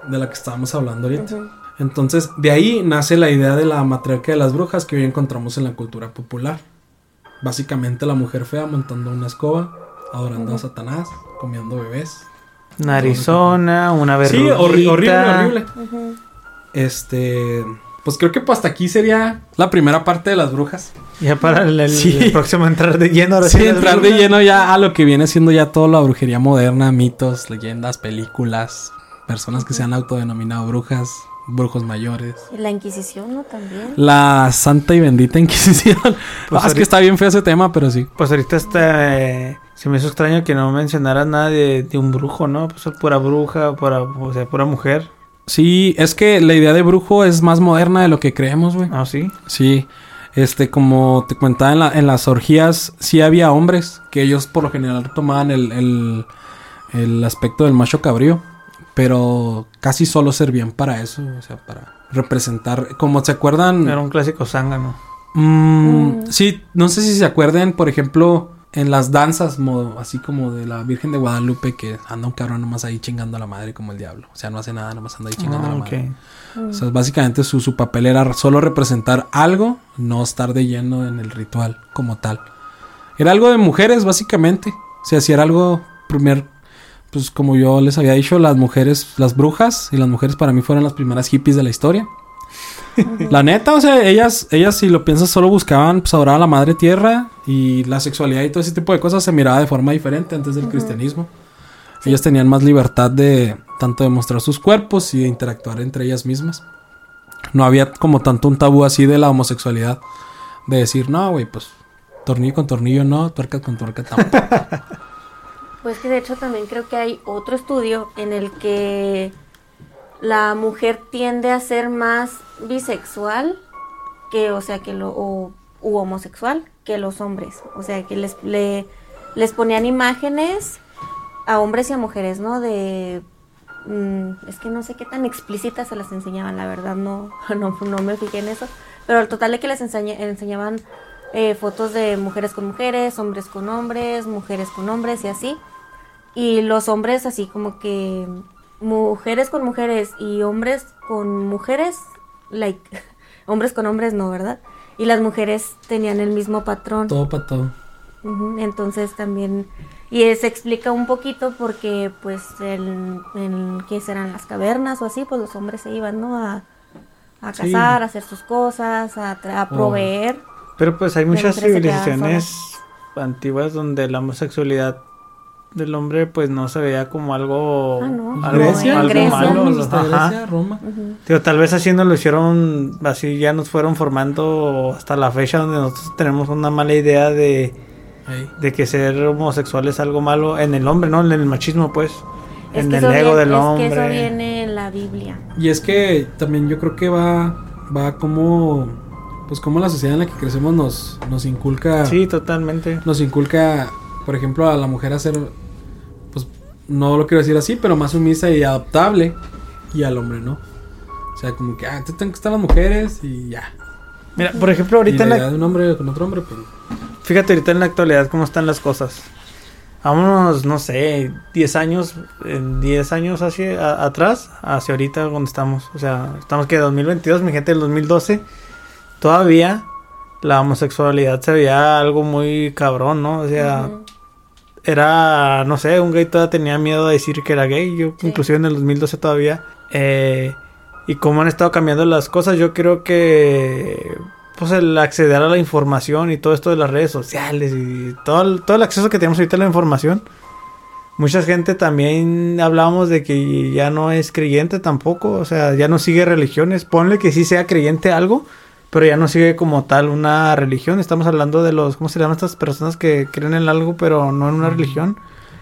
de la que estábamos hablando ahorita. Entonces, de ahí nace la idea de la matriarca de las brujas que hoy encontramos en la cultura popular. Básicamente la mujer fea montando una escoba, adorando a Satanás, comiendo bebés. Narizona, una Sí, verruguita. horri- horrible, horrible. Este, pues creo que pues hasta aquí sería la primera parte de las brujas. Ya para el, el- Sí. el próximo entrar de lleno. ahora Sí, entrar de lleno ya a lo que viene siendo ya toda la brujería moderna, mitos, leyendas, películas, personas que se han autodenominado brujas, brujos mayores. Y La Inquisición, ¿no? También. La santa y bendita Inquisición. Pues (laughs) Ah, es que está bien feo ese tema, pero sí. Pues ahorita está, eh, se me hizo extraño que no mencionaras nada de, de un brujo, ¿no? Pues pura bruja, pura, o sea, pura mujer. Sí, es que la idea de brujo es más moderna de lo que creemos, güey. Ah, sí. Sí, este, como te contaba en, la- en las orgías, sí había hombres que ellos por lo general tomaban el, el, el aspecto del macho cabrío, pero casi solo servían para eso, o sea, para representar, como se acuerdan, Era un clásico zángano. Mm, Mm. Sí, no sé si se acuerdan, por ejemplo, en las danzas, mo- así como de la Virgen de Guadalupe, que anda un cabrón nomás ahí chingando a la madre como el diablo. O sea, no hace nada, nomás anda ahí chingando a Ah, la ok. madre. O sea, básicamente su, su papel era solo representar algo, no estar de lleno en el ritual como tal. Era algo de mujeres, básicamente. O sea, si era algo, primer, pues como yo les había dicho, las mujeres, las brujas y las mujeres para mí fueron las primeras hippies de la historia. La neta, o sea, ellas, ellas si lo piensas, solo buscaban pues, adorar a la madre tierra y la sexualidad y todo ese tipo de cosas se miraba de forma diferente antes del cristianismo. Ellas tenían más libertad de tanto de mostrar sus cuerpos y de interactuar entre ellas mismas. No había como tanto un tabú así de la homosexualidad. De decir, no, güey, pues tornillo con tornillo no, tuerca con tuerca tampoco. (laughs) Pues que de hecho también creo que hay otro estudio en el que la mujer tiende a ser más bisexual que, o sea, que lo o, u homosexual que los hombres, o sea, que les le- les ponían imágenes a hombres y a mujeres, ¿no? De mm, es que no sé qué tan explícitas se las enseñaban, la verdad no (laughs) no, no me fijé en eso, pero el total de que les enseña- enseñaban eh, fotos de mujeres con mujeres, hombres con hombres, mujeres con hombres y así. Y los hombres así como que mujeres con mujeres y hombres con mujeres, like, (laughs) hombres con hombres no, ¿verdad? Y las mujeres tenían el mismo patrón. todo para todo. Entonces también, y eh, se explica un poquito porque pues en, en ¿qué serán las cavernas o así? Pues los hombres se iban, ¿no? A, a Sí. cazar, a hacer sus cosas, a, Oh. proveer. Pero pues hay muchas civilizaciones antiguas donde la homosexualidad del hombre pues no se veía como algo, Ah, no. algo, Grecia, algo Grecia. malo. Roma, hasta Ajá. Grecia, Roma. Digo, tal vez así nos lo hicieron, así ya nos fueron formando hasta la fecha donde nosotros tenemos una mala idea de, de que ser homosexual es algo malo en el hombre, ¿no? En el machismo, pues. Es en el ego viene- del es hombre. que eso viene en la Biblia. Y es que también yo creo que va, va como, pues como la sociedad en la que crecemos nos, nos inculca, Sí, totalmente. nos inculca, por ejemplo, a la mujer a ser, pues no lo quiero decir así, pero más sumisa y adaptable, y al hombre no. O sea, como que, ah, te tienen que estar las mujeres y ya. Mira, por ejemplo, y ahorita la en la, de un hombre con otro hombre, pues Fíjate ahorita en la actualidad cómo están las cosas. vámonos, no sé, 10 años, en 10 años hacia a- atrás, hacia ahorita donde estamos. O sea, estamos que 2022, mi gente del 2012, todavía la homosexualidad se veía algo muy cabrón, ¿no? O sea. Era, no sé, un gay todavía tenía miedo de decir que era gay, yo Sí. inclusive en el 2012 todavía. Eh, y cómo han estado cambiando las cosas, yo creo que pues el acceder a la información y todo esto de las redes sociales y todo el, todo el acceso que tenemos ahorita a la información. Mucha gente también hablábamos de que ya no es creyente tampoco, o sea, ya no sigue religiones. Ponle que sí sea creyente algo, pero ya no sigue como tal una religión. Estamos hablando de los, ¿cómo se llaman estas personas que creen en algo, pero no en una religión?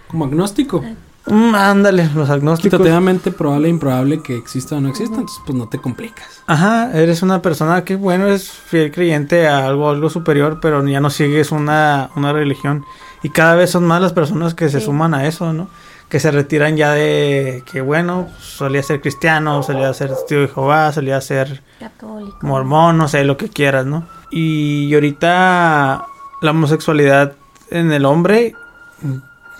Como agnóstico. Mm, ándale, los agnósticos. Quitativamente probable e improbable que exista o no exista, entonces pues no te complicas. Ajá, eres una persona que, bueno, es fiel creyente a algo, algo superior, pero ya no sigues una, una religión. Y cada vez son más las personas que se Sí. suman a eso, ¿no? Que se retiran ya de que, bueno, solía ser cristiano, solía ser testigo de Jehová, solía ser Católico. mormón, no sé, lo que quieras, ¿no? Y ahorita la homosexualidad en el hombre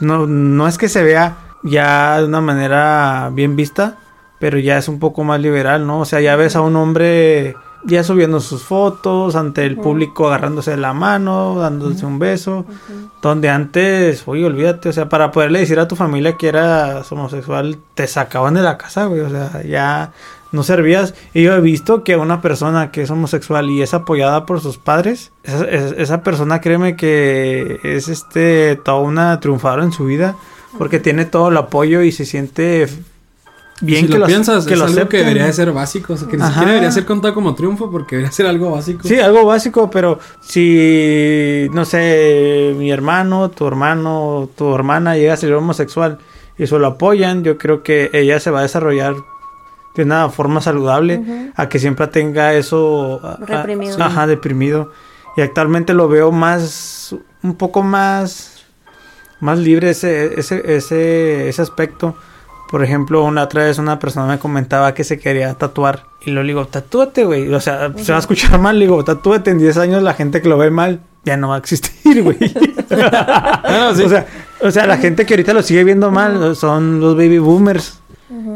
no, no es que se vea ya de una manera bien vista, pero ya es un poco más liberal, ¿no? O sea, ya ves a un hombre ya subiendo sus fotos ante el público agarrándose de la mano, dándose un beso, donde antes, oye, olvídate, o sea, para poderle decir a tu familia que eras homosexual, te sacaban de la casa, güey, o sea, ya no servías. Y yo he visto que una persona que es homosexual y es apoyada por sus padres, esa, es- esa persona, créeme que es este, toda una triunfadora en su vida, porque tiene todo el apoyo y se siente bien si que lo lo, piensas, que es lo algo que debería de ser básico, o sea, que ni Ajá. siquiera debería ser contado como triunfo porque debería ser algo básico. Sí, algo básico, pero si, no sé, mi hermano, tu hermano, tu hermana llega a ser homosexual y eso lo apoyan, yo creo que ella se va a desarrollar de una forma saludable a que siempre tenga eso a- a- Reprimido. ajá, deprimido. Y actualmente lo veo más, un poco más, más libre ese, ese, ese, ese aspecto. Por ejemplo, una otra vez una persona me comentaba que se quería tatuar. Y lo digo, tatúate, güey. O sea, se va a escuchar mal. Le digo, tatúate. En 10 años la gente que lo ve mal ya no va a existir, güey. (laughs) Ah, sí. o, sea, o sea, la gente que ahorita lo sigue viendo mal son los baby boomers.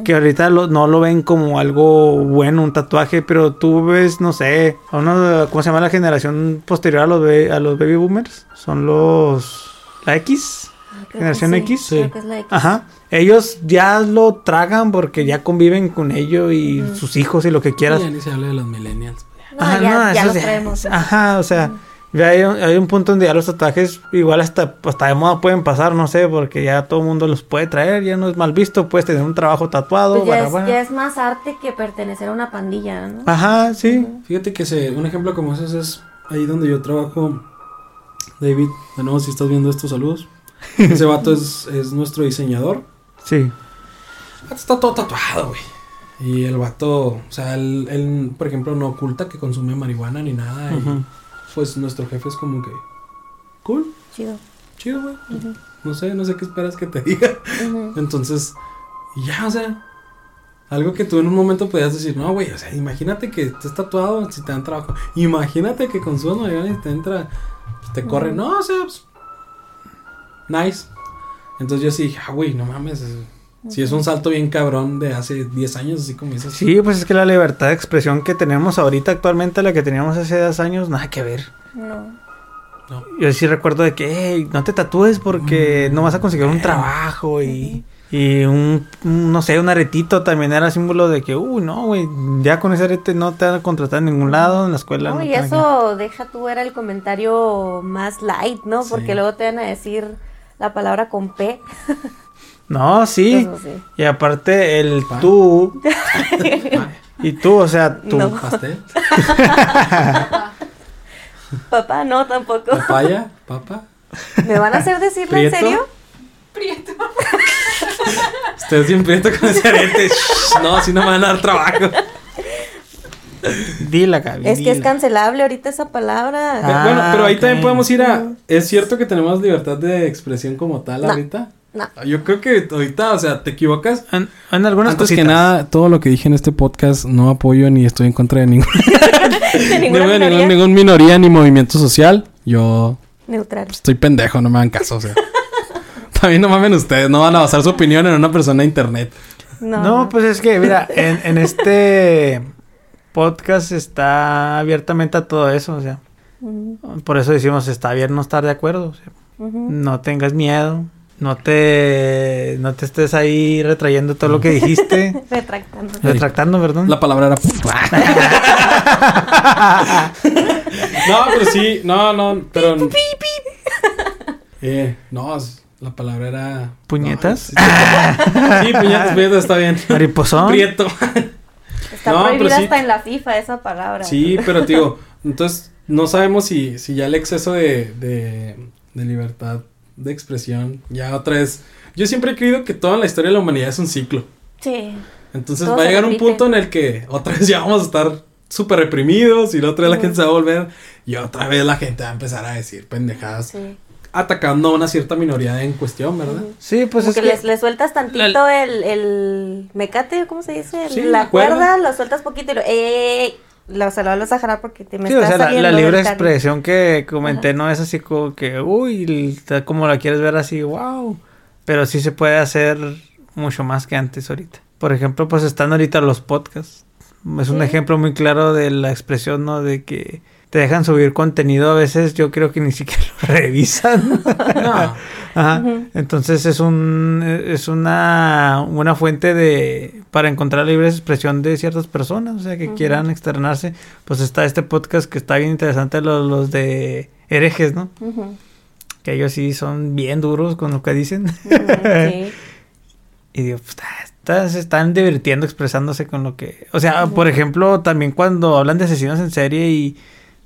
Que ahorita lo- no lo ven como algo bueno, un tatuaje, pero tú ves, no sé, a uno, ¿cómo se llama la generación posterior a los, a los baby boomers? Son los... La X. ¿Generación sí, X? Creo Sí. que es la X. Ajá. Ellos ya lo tragan porque ya conviven con ellos y sus hijos y lo que quieras. Ya ni se habla de los millennials. No, Ajá, ya, no, ya eso los ya- traemos. Ajá, o sea, ya hay, un- hay un punto donde ya los tatuajes igual hasta, hasta de moda pueden pasar, no sé, porque ya todo el mundo los puede traer, ya no es mal visto, puedes tener un trabajo tatuado, Pues ya, barra, es, barra. ya es más arte que pertenecer a una pandilla, ¿no? Ajá, sí. Fíjate que se, un ejemplo como ese es ahí donde yo trabajo. David, de nuevo, si estás viendo estos saludos. Ese vato es, es nuestro diseñador. Sí. Está todo tatuado, güey. Y el vato, o sea, él, él, por ejemplo, no oculta que consume marihuana ni nada. y, pues nuestro jefe es como que, cool, Chido. chido, güey. No sé, no sé qué esperas que te diga. Entonces, ya, o sea, algo que tú en un momento podías decir, no, güey, o sea, imagínate que estés tatuado si te dan trabajo. Imagínate que consumas marihuana y te entra, te corre. No, o sea, pues, nice. Entonces yo sí dije, ah, güey, no mames. es- Si es un salto bien cabrón de hace 10 años, así como dices. Sí, pues es que la libertad de expresión que tenemos ahorita actualmente, la que teníamos hace 10 años, nada que ver. No. No. Yo sí recuerdo de que, hey, no te tatúes porque Mm. no vas a conseguir un trabajo y, y un, un, no sé, un aretito también era símbolo de que, uy, no, güey, ya con ese arete no te van a contratar en ningún lado, en la escuela. No, no y eso, deja tú, era el comentario más light, ¿no? Sí. Porque luego te van a decir la palabra con P. No, sí. Y aparte el tú (laughs) y tú, o sea, tú. No. Pastel, (laughs) Papá, no, tampoco. papaya, papa. ¿Me van a hacer decirlo en ¿Prieto? serio? (laughs) Ustedes bien prieto con ese arete. No, así no me van a dar trabajo. Dila, Gaby. Es que es cancelable ahorita esa palabra. Ah, bueno, pero ahí también podemos ir a. ¿Es cierto que tenemos libertad de expresión como tal No. ahorita? No. Yo creo que ahorita, o sea, te equivocas. En, en algunas Antes cositas. que nada, todo lo que dije en este podcast no apoyo ni estoy en contra de ningún, (laughs) De ninguna ningún, minoría. ningún minoría ni movimiento social. Yo Neutral. estoy pendejo, no me hagan caso, o sea. (laughs) También no mamen ustedes, no van a basar su opinión en una persona de internet. No, No, pues es que, mira, en, en este podcast está abiertamente a todo eso, o sea. Por eso decimos, está bien no estar de acuerdo. o sea, ujú. no tengas miedo. No te, no te estés ahí retrayendo todo lo que dijiste. (laughs) Retractando. Retractando, perdón. La palabra era. (laughs) no, pero sí, no, no, pero. (laughs) Eh, no, la palabra era. ¿Puñetas? No, sí, sí, puñetas, puñetas, está bien. Mariposón. Prieto. Está No, prohibida sí. hasta en la FIFA esa palabra. Sí, (laughs) pero digo, entonces no sabemos si, si ya el exceso de, de, de libertad de expresión, ya otra vez. Yo siempre he creído que toda la historia de la humanidad es un ciclo. Sí. Entonces Todo va a llegar un punto en el que otra vez ya vamos a estar súper reprimidos y la otra vez la gente se va a volver y otra vez la gente va a empezar a decir pendejadas Sí. Atacando a una cierta minoría en cuestión, ¿verdad? Sí, pues Como es que, que... les, les sueltas tantito el, el mecate, ¿cómo se dice? Sí, la cuerda. cuerda, lo sueltas poquito y lo, eh, lo, se lo vuelves a jalar porque te me Sí, o sea, la, saliendo la libre expresión que comenté no es así como que, uy, como la quieres ver así, wow. Pero sí se puede hacer mucho más que antes ahorita. Por ejemplo, pues están ahorita los podcasts. Es un ejemplo muy claro de la expresión, ¿no? De que te dejan subir contenido a veces, yo creo que ni siquiera lo (laughs) revisan. No. (laughs) Ajá. Entonces es un es una, una fuente de para encontrar libre expresión de ciertas personas, o sea, que quieran externarse. Pues está este podcast que está bien interesante los, los de herejes, ¿no? Ujú, Que ellos sí son bien duros con lo que dicen. (laughs) Y digo, pues, ah, se están divirtiendo expresándose con lo que... O sea, por ejemplo, también cuando hablan de asesinos en serie y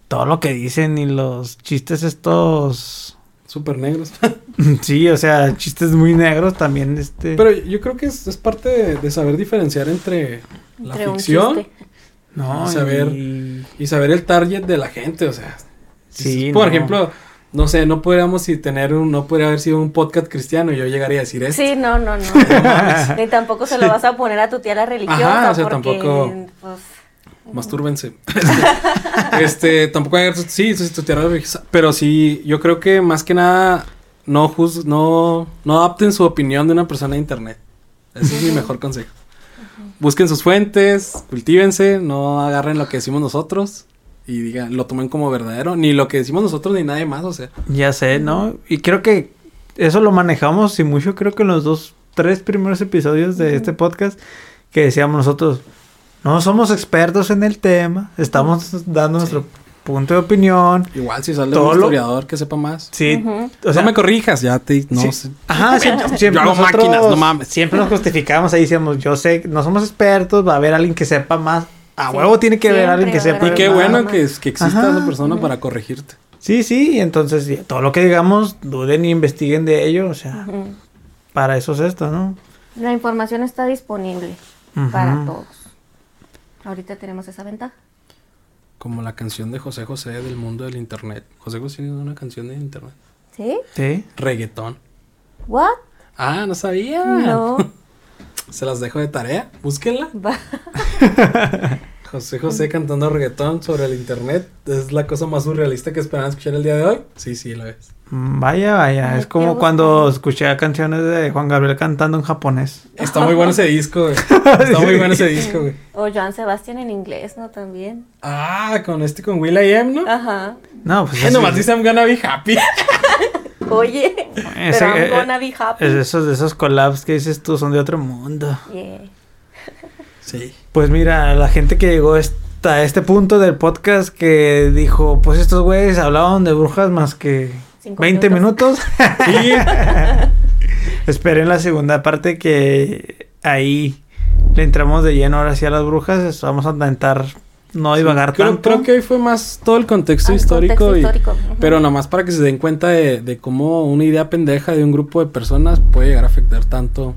todo lo que dicen y los chistes estos... Súper negros. (laughs) Sí, o sea, chistes muy negros también, este... Pero yo creo que es, es parte de, de saber diferenciar entre la Entre ficción. No, y saber- y- y saber el target de la gente, o sea. Sí, Por no. ejemplo, no sé, no podríamos si tener un, no podría haber sido un podcast cristiano y yo llegaría a decir esto. Sí, no, no, no. (laughs) Ni tampoco se lo vas a poner a tu tía la religiosa. Ajá, o sea, porque, tampoco- Pues, Mastúrbense. (laughs) este, tampoco hay sí, sí, tu tierra religiosa, pero sí, yo creo que más que nada no juz, no, no adapten su opinión de una persona de internet. Ese es mi mejor consejo. Busquen sus fuentes, cultívense, no agarren lo que decimos nosotros y digan, lo tomen como verdadero, ni lo que decimos nosotros ni nadie más, o sea. Ya sé, ¿no? Y creo que eso lo manejamos y mucho, creo que en los dos, tres primeros episodios de este podcast que decíamos nosotros, no somos expertos en el tema, estamos dando nuestro punto de opinión. Igual si sale Todo un lo- historiador que sepa más. Sí, o sea, no me corrijas, ya te no Sí. sé. Ajá, (laughs) siempre, siempre Yo hago nosotros máquinas, no mames. Siempre nos justificamos ahí, decíamos, yo sé, no somos expertos, va a haber alguien que sepa más. A Sí, huevo tiene que haber alguien que sepa Y qué más. bueno más. que, que exista Ajá. esa persona para corregirte. Sí, sí, entonces todo lo que digamos, duden y investiguen de ello, o sea, para eso es esto, ¿no? La información está disponible para todos. Ahorita tenemos esa ventaja. Como la canción de José José del mundo del internet. José José tiene una canción de internet. ¿Sí? Sí. Reggaetón. ¿What? Ah, no sabía. No. (laughs) Se las dejo de tarea. Búsquenla. (laughs) Va. (laughs) José José cantando reggaetón sobre el internet. Es la cosa más surrealista que esperaban escuchar el día de hoy. Sí, sí, lo es. Vaya, vaya, Ay, es como cuando escuché canciones de Juan Gabriel cantando en japonés. Está muy bueno ese disco, güey. (laughs) Está muy bueno ese disco, güey. O Joan Sebastián en inglés, ¿no? También. Ah, con este, con Will I Am, ¿no? Ajá. No, pues así- nomás dice I'm gonna be happy. (laughs) Oye, Ese- pero I'm eh, gonna be happy. es esos, de esos collabs que dices tú son de otro mundo. Yeah. Sí. Pues mira, la gente que llegó hasta este punto del podcast que dijo, pues estos güeyes hablaban de brujas más que 20 minutos. (laughs) Sí. (laughs) Esperen la segunda parte que ahí le entramos de lleno ahora sí a las brujas. Vamos a intentar no divagar creo, tanto. creo que hoy fue más todo el contexto Ah, histórico. contexto y- histórico. Pero nomás para que se den cuenta de, de cómo una idea pendeja de un grupo de personas puede llegar a afectar tanto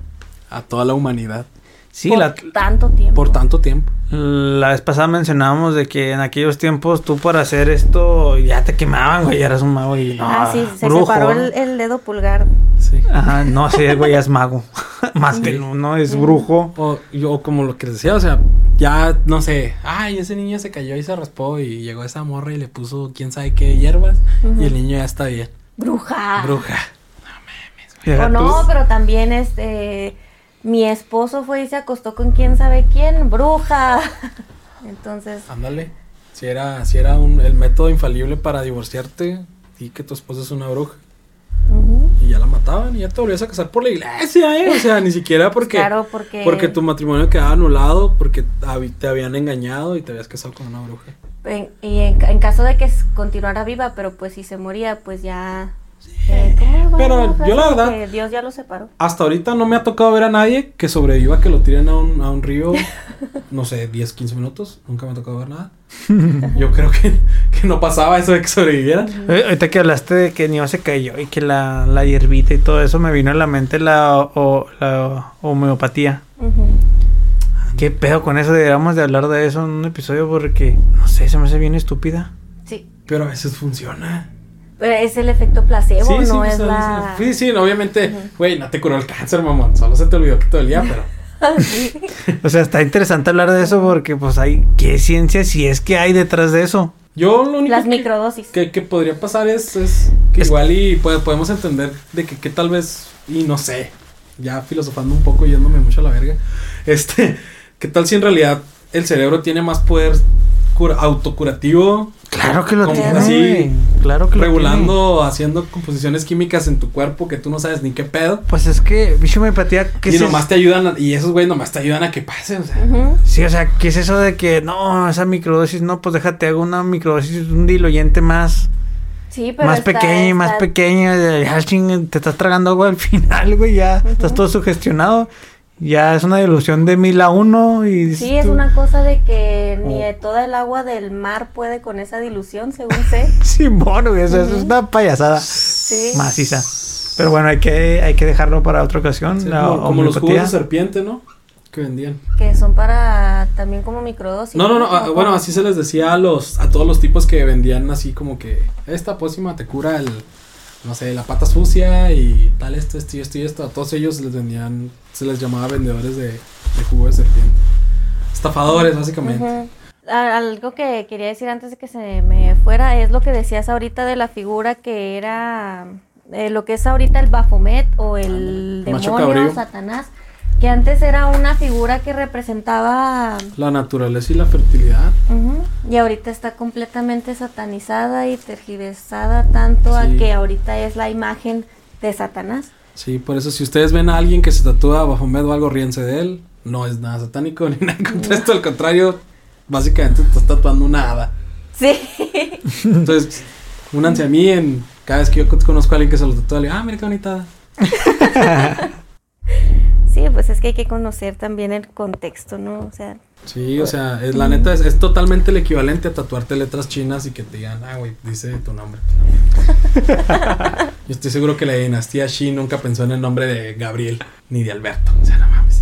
a toda la humanidad Sí, por la, tanto tiempo. por tanto tiempo. la vez pasada mencionábamos de que en aquellos tiempos tú para hacer esto ya te quemaban, güey, ya eras un mago y no, ah, sí, se brujo. separó el, el dedo pulgar. Sí. Ajá, no, sí, güey ya es mago. (laughs) Más que uno es brujo. O yo como lo que les decía, o sea, ya no sé, ay, ese niño se cayó y se raspó y llegó esa morra y le puso quién sabe qué hierbas y el niño ya está bien. Bruja. Bruja. Deja O tú- no, pero también este mi esposo fue y se acostó con quién sabe quién, bruja. (laughs) Entonces, Ándale. Si era, si era un, el método infalible para divorciarte, y que tu esposa es una bruja. Y ya la mataban y ya te volvías a casar por la iglesia, ¿eh? O sea, ni siquiera porque, claro, porque porque tu matrimonio quedaba anulado, porque te habían engañado y te habías casado con una bruja. en, y en, en caso de que continuara viva, pero pues si se moría, pues ya eh, ¿cómo va Pero yo la verdad- que Dios ya lo separó. Hasta ahorita no me ha tocado ver a nadie que sobreviva que lo tiren a un, a un río, (laughs) no sé, 10, 15 minutos. Nunca me ha tocado ver nada. Yo creo que, que no pasaba eso de que sobrevivieran. Eh, Ahorita que hablaste de que Nio se cayó y que la, la hierbita y todo eso, me vino a la mente la, o- la homeopatía. ¿Qué pedo con eso? Deberíamos de hablar de eso en un episodio porque, no sé, se me hace bien estúpida. Sí, Pero a veces funciona. Pero es el efecto placebo, Sí, sí, no pues, es la... sí, sí, obviamente, güey, no te curó el cáncer, mamón. Solo se te olvidó que te dolía, pero. (laughs) Sí. O sea, está interesante hablar de eso porque, pues, hay. ¿Qué ciencia si es que hay detrás de eso? Yo lo único Las que, microdosis. que, que podría pasar es, es que Es- igual y puede- podemos entender de que, que tal vez, y no sé, ya filosofando un poco, yéndome mucho a la verga, este, ¿qué tal si en realidad el cerebro tiene más poder cura- autocurativo? Claro que lo Como tiene. así, claro que lo regulando, haciendo composiciones químicas en tu cuerpo que tú no sabes ni qué pedo. tiene. Pues es que, bicho homeopatía, ¿qué Y es nomás eso? te ayudan, a- y esos güey nomás te ayudan a que pase, o sea. Sí, o sea, ¿qué es eso de que no, esa microdosis, no, pues déjate, hago una microdosis, un diluyente más, Sí, pero más está- pequeño y más está- pequeño, y ya, ching, te estás tragando agua al (laughs) final, güey, ya estás todo sugestionado, ya es una dilución de mil a uno y... Sí, es una cosa de que ni Oh. de toda el agua del mar puede con esa dilución, según sé. (laughs) Simón, güey, eso, eso es una payasada Sí. maciza. Pero bueno, hay que, hay que dejarlo para otra ocasión, Sí, la como, como los jugos de serpiente, ¿no? Que vendían. Que son para también como microdosis. No, no, no. ¿O ah, bueno, así se les decía a los a todos los tipos que vendían así como que esta pócima te cura el no sé, la pata sucia y tal esto, esto y esto y esto. A todos ellos les vendían se les llamaba vendedores de, de jugo de serpiente. Estafadores, básicamente. Algo que quería decir antes de que se me fuera es lo que decías ahorita de la figura que era eh, lo que es ahorita el Baphomet o el Macho demonio. Satanás, que antes era una figura que representaba La naturaleza y la fertilidad. Y ahorita está completamente satanizada y tergiversada tanto a que ahorita es la imagen de Satanás. Sí, por eso si ustedes ven a alguien que se tatúa bajo o algo, ríense de él. No es nada satánico (laughs) ni nada contra esto, al contrario, básicamente te estás tatuando una hada. Sí. Entonces, únanse a mí en cada vez que yo conozco a alguien que se lo tatúa, le digo, ah, mira qué bonita. (laughs) Sí, pues es que hay que conocer también el contexto, ¿no? O sea, Sí, o sea, es, la neta es, es totalmente el equivalente a tatuarte letras chinas y que te digan, ah, güey, dice tu nombre. (laughs) yo estoy seguro que la dinastía Shi nunca pensó en el nombre de Gabriel ni de Alberto. O sea, no mames.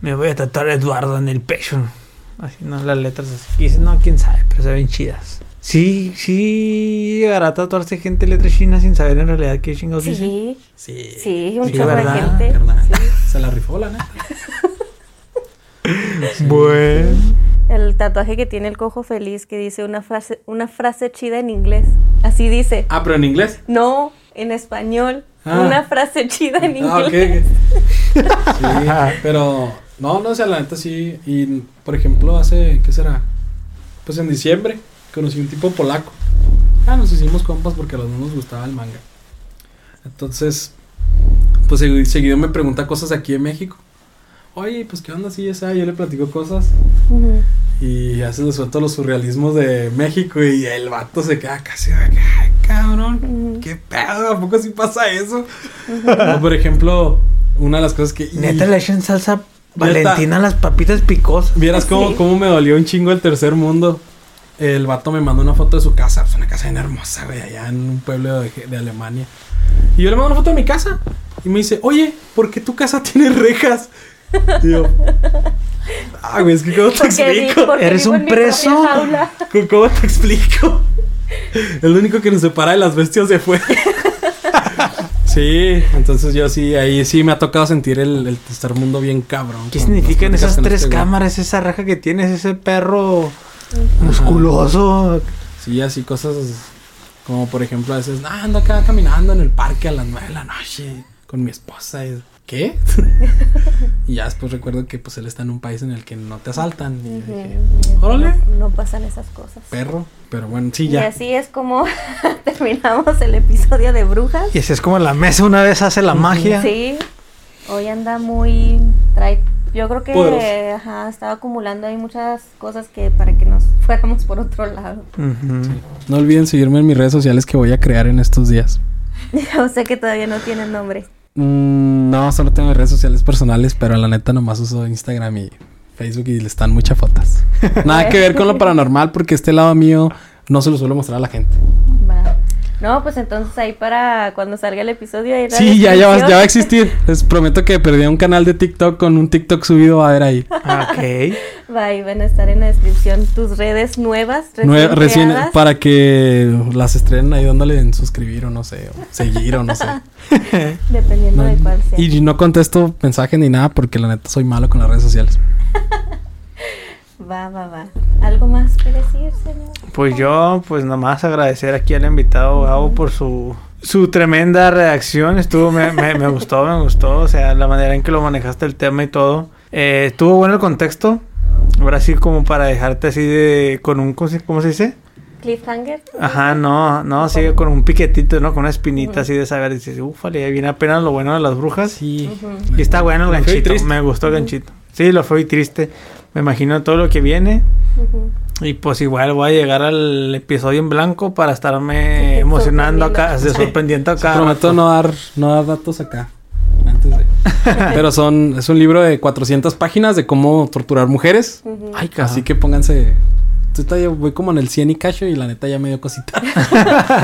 Me voy a tatuar a Eduardo en el pecho. Así, no, las letras así. Y dices, no, quién sabe, pero se ven chidas. Sí, sí, llegará a tatuarse gente letras chinas sin saber en realidad qué chingados dice. sí, Sí. sí, un Sí, chorro de ¿verdad, gente. sí. Se la rifó, la neta. (laughs) Bueno. El tatuaje que tiene el cojo feliz que dice una frase, una frase chida en inglés. Así dice. Ah, pero en inglés. No, en español. Ah. Una frase chida en inglés. Ah, ok. ok. (laughs) Sí, pero no, no, o sea, la neta sí. Y por ejemplo, hace, ¿qué será? Pues en diciembre conocí un tipo polaco. Ah, nos hicimos compas porque a los dos nos gustaba el manga. Entonces, pues segui- seguido me pregunta cosas aquí en México. Oye, pues qué onda así esa, yo le platico cosas y ya se le suelto los surrealismos de México y el vato se queda casi de que, "Ay, cabrón, Ujú. qué pedo, ¿a poco sí pasa eso? O por ejemplo, una de las cosas que... Neta le echan salsa valentina a las papitas picosas. Vieras cómo, Sí. cómo me dolió un chingo el tercer mundo. El vato me mandó una foto de su casa. Es una casa bien hermosa, güey, allá en un pueblo de, de Alemania. Y yo le mando una foto de mi casa. Y me dice, oye, ¿por qué tu casa (laughs) tiene rejas? Y yo, ah, güey, es que ¿cómo te Porque explico? ¿Eres un preso? (laughs) ¿Cómo- ¿Cómo te explico? El único que nos separa de las bestias se fue. (laughs) Sí, entonces yo sí, ahí sí me ha tocado sentir el, el tercer mundo bien cabrón. ¿Qué significan esas tres este cámaras, esa raja que tienes, ese perro musculoso? Sí, así cosas como por ejemplo a veces, "Ah, ando acá caminando en el parque a las nueve de la noche. Con mi esposa. Y, ¿Qué? (laughs) y ya después recuerdo que pues él está en un país en el que no te asaltan. Y Ujú. dije, órale, No, no pasan esas cosas. perro. Pero bueno, sí, Y ya. así es como (laughs) terminamos el episodio de Brujas. Y así es como la mesa una vez hace la magia. Sí, hoy anda muy... Trae, yo creo que ajá, estaba acumulando ahí muchas cosas que para que nos (laughs) fuéramos por otro lado. No olviden seguirme en mis redes sociales que voy a crear en estos días. Yo sé que todavía no tienen nombre. Mm, no, solo tengo mis redes sociales personales, pero la neta nomás uso Instagram y Facebook y le están muchas fotos. (laughs) Nada que ver con lo paranormal porque este lado mío no se lo suelo mostrar a la gente. Va. No, pues entonces ahí para cuando salga el episodio. ahí Sí, ya, ya, va, ya va a existir. Les prometo que perdí un canal de TikTok con un TikTok subido va a ver ahí. Ok. Va, ahí van a estar en la descripción tus redes nuevas, recién, Nue- recién creadas. para que las estrenen ahí dándole en suscribir o no sé, o seguir o no sé. (laughs) Dependiendo No, de cuál sea. y no contesto mensajes ni nada porque la neta soy malo con las redes sociales. (laughs) Va, va, va. ¿Algo más que decir, señor? Pues yo, pues nomás agradecer aquí al invitado Gabo por su, su tremenda reacción. Estuvo, me, me, me gustó, me gustó. O sea, la manera en que lo manejaste el tema y todo. Eh, estuvo bueno el contexto. Ahora sí, como para dejarte así de. con un. ¿Cómo se, dice? Cliffhanger. Ajá, no, no, sigue con un piquetito, ¿no? Con una espinita así de saber. Dices, ufale, viene apenas lo bueno de las brujas. Sí. Y está bueno el ganchito. Me gustó el ganchito. Sí, lo fue y triste. Me imagino todo lo que viene. Y pues igual voy a llegar al episodio en blanco para estarme (laughs) Sí, emocionando acá, sorprendiendo. de sorprendiendo acá. Prometo no dar, no dar datos acá. Antes de. (laughs) Pero son, es un libro de 400 páginas de cómo torturar mujeres. Ay. Así que pónganse. Ya voy como en el 100 y cacho y la neta ya me dio cosita.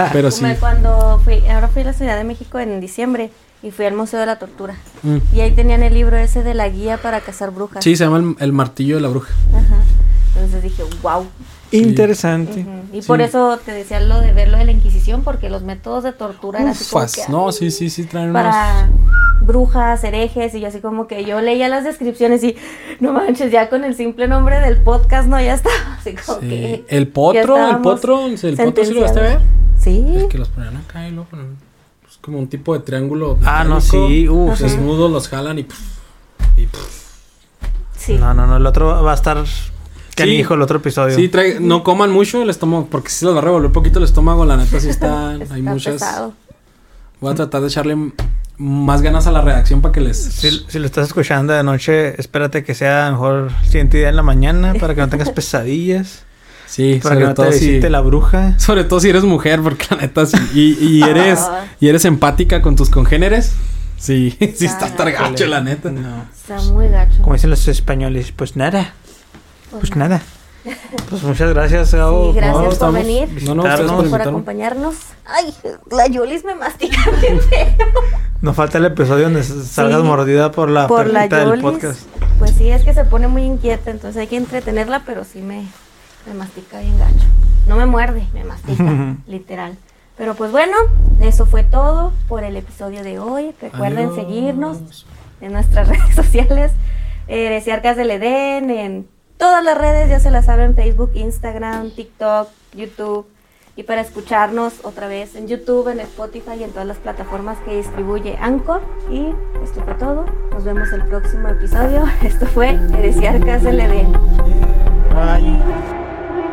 (laughs) Pero sí. Cuando fui, ahora fui a la Ciudad de México en diciembre y fui al Museo de la Tortura. Mm. Y ahí tenían el libro ese de la guía para cazar brujas. Sí, se llama el, el martillo de la bruja. Ajá. Entonces dije, wow. Interesante. Y por eso te decía lo de verlo de la Inquisición, porque los métodos de tortura eran así como que, No, sí, sí, sí, traen unos. para brujas, herejes, y yo así como que yo leía las descripciones y no manches, ya con el simple nombre del podcast, no, ya estaba (laughs) así como Sí. que... El potro, el potro, el potro sí lo vas a ver. Sí. El que los ponían acá y luego ponen. Es como un tipo de triángulo. Ah, no, sí, uf, Los sí. nudos los jalan y. pff, y pff. sí. No, no, no, el otro va a estar canijo el otro episodio. Sí, trae, no coman mucho el estómago, porque si se les va a revolver un poquito el estómago, la neta sí está, (laughs) Está hay muchas. pesado. Voy a tratar de echarle más ganas a la redacción para que les... Si, si lo estás escuchando de noche, espérate que sea mejor siguiente día en la mañana para que no tengas (laughs) pesadillas, Sí, para que sobre no te todo, si, la bruja. (laughs) sobre todo si eres mujer, porque la neta sí, y, y (laughs) eres, y eres empática con tus congéneres. Sí, (laughs) sí está hasta gacho, la neta. No. Está muy gacho. Como dicen los españoles, pues nada, pues nada. Pues muchas gracias, Gabo. Sí, gracias No, por estamos- venir. No, no, Gracias por acompañarnos. Ay, la Yolis me mastica bien feo. Nos falta el episodio donde salgas Sí. mordida por la Por la del podcast. Pues sí, es que se pone muy inquieta, entonces hay que entretenerla, pero sí me, me mastica bien gacho. No me muerde, me mastica, literal. Pero pues bueno, eso fue todo por el episodio de hoy. Recuerden Adiós. seguirnos en nuestras (laughs) redes sociales, eh, Heresiarcas del Edén, en todas las redes, ya se las saben, Facebook, Instagram, TikTok, YouTube. Y para escucharnos otra vez en YouTube, en Spotify y en todas las plataformas que distribuye Anchor. Y esto fue todo. Nos vemos el próximo episodio. (laughs) Esto fue Heresiarcas del Edén. Bye.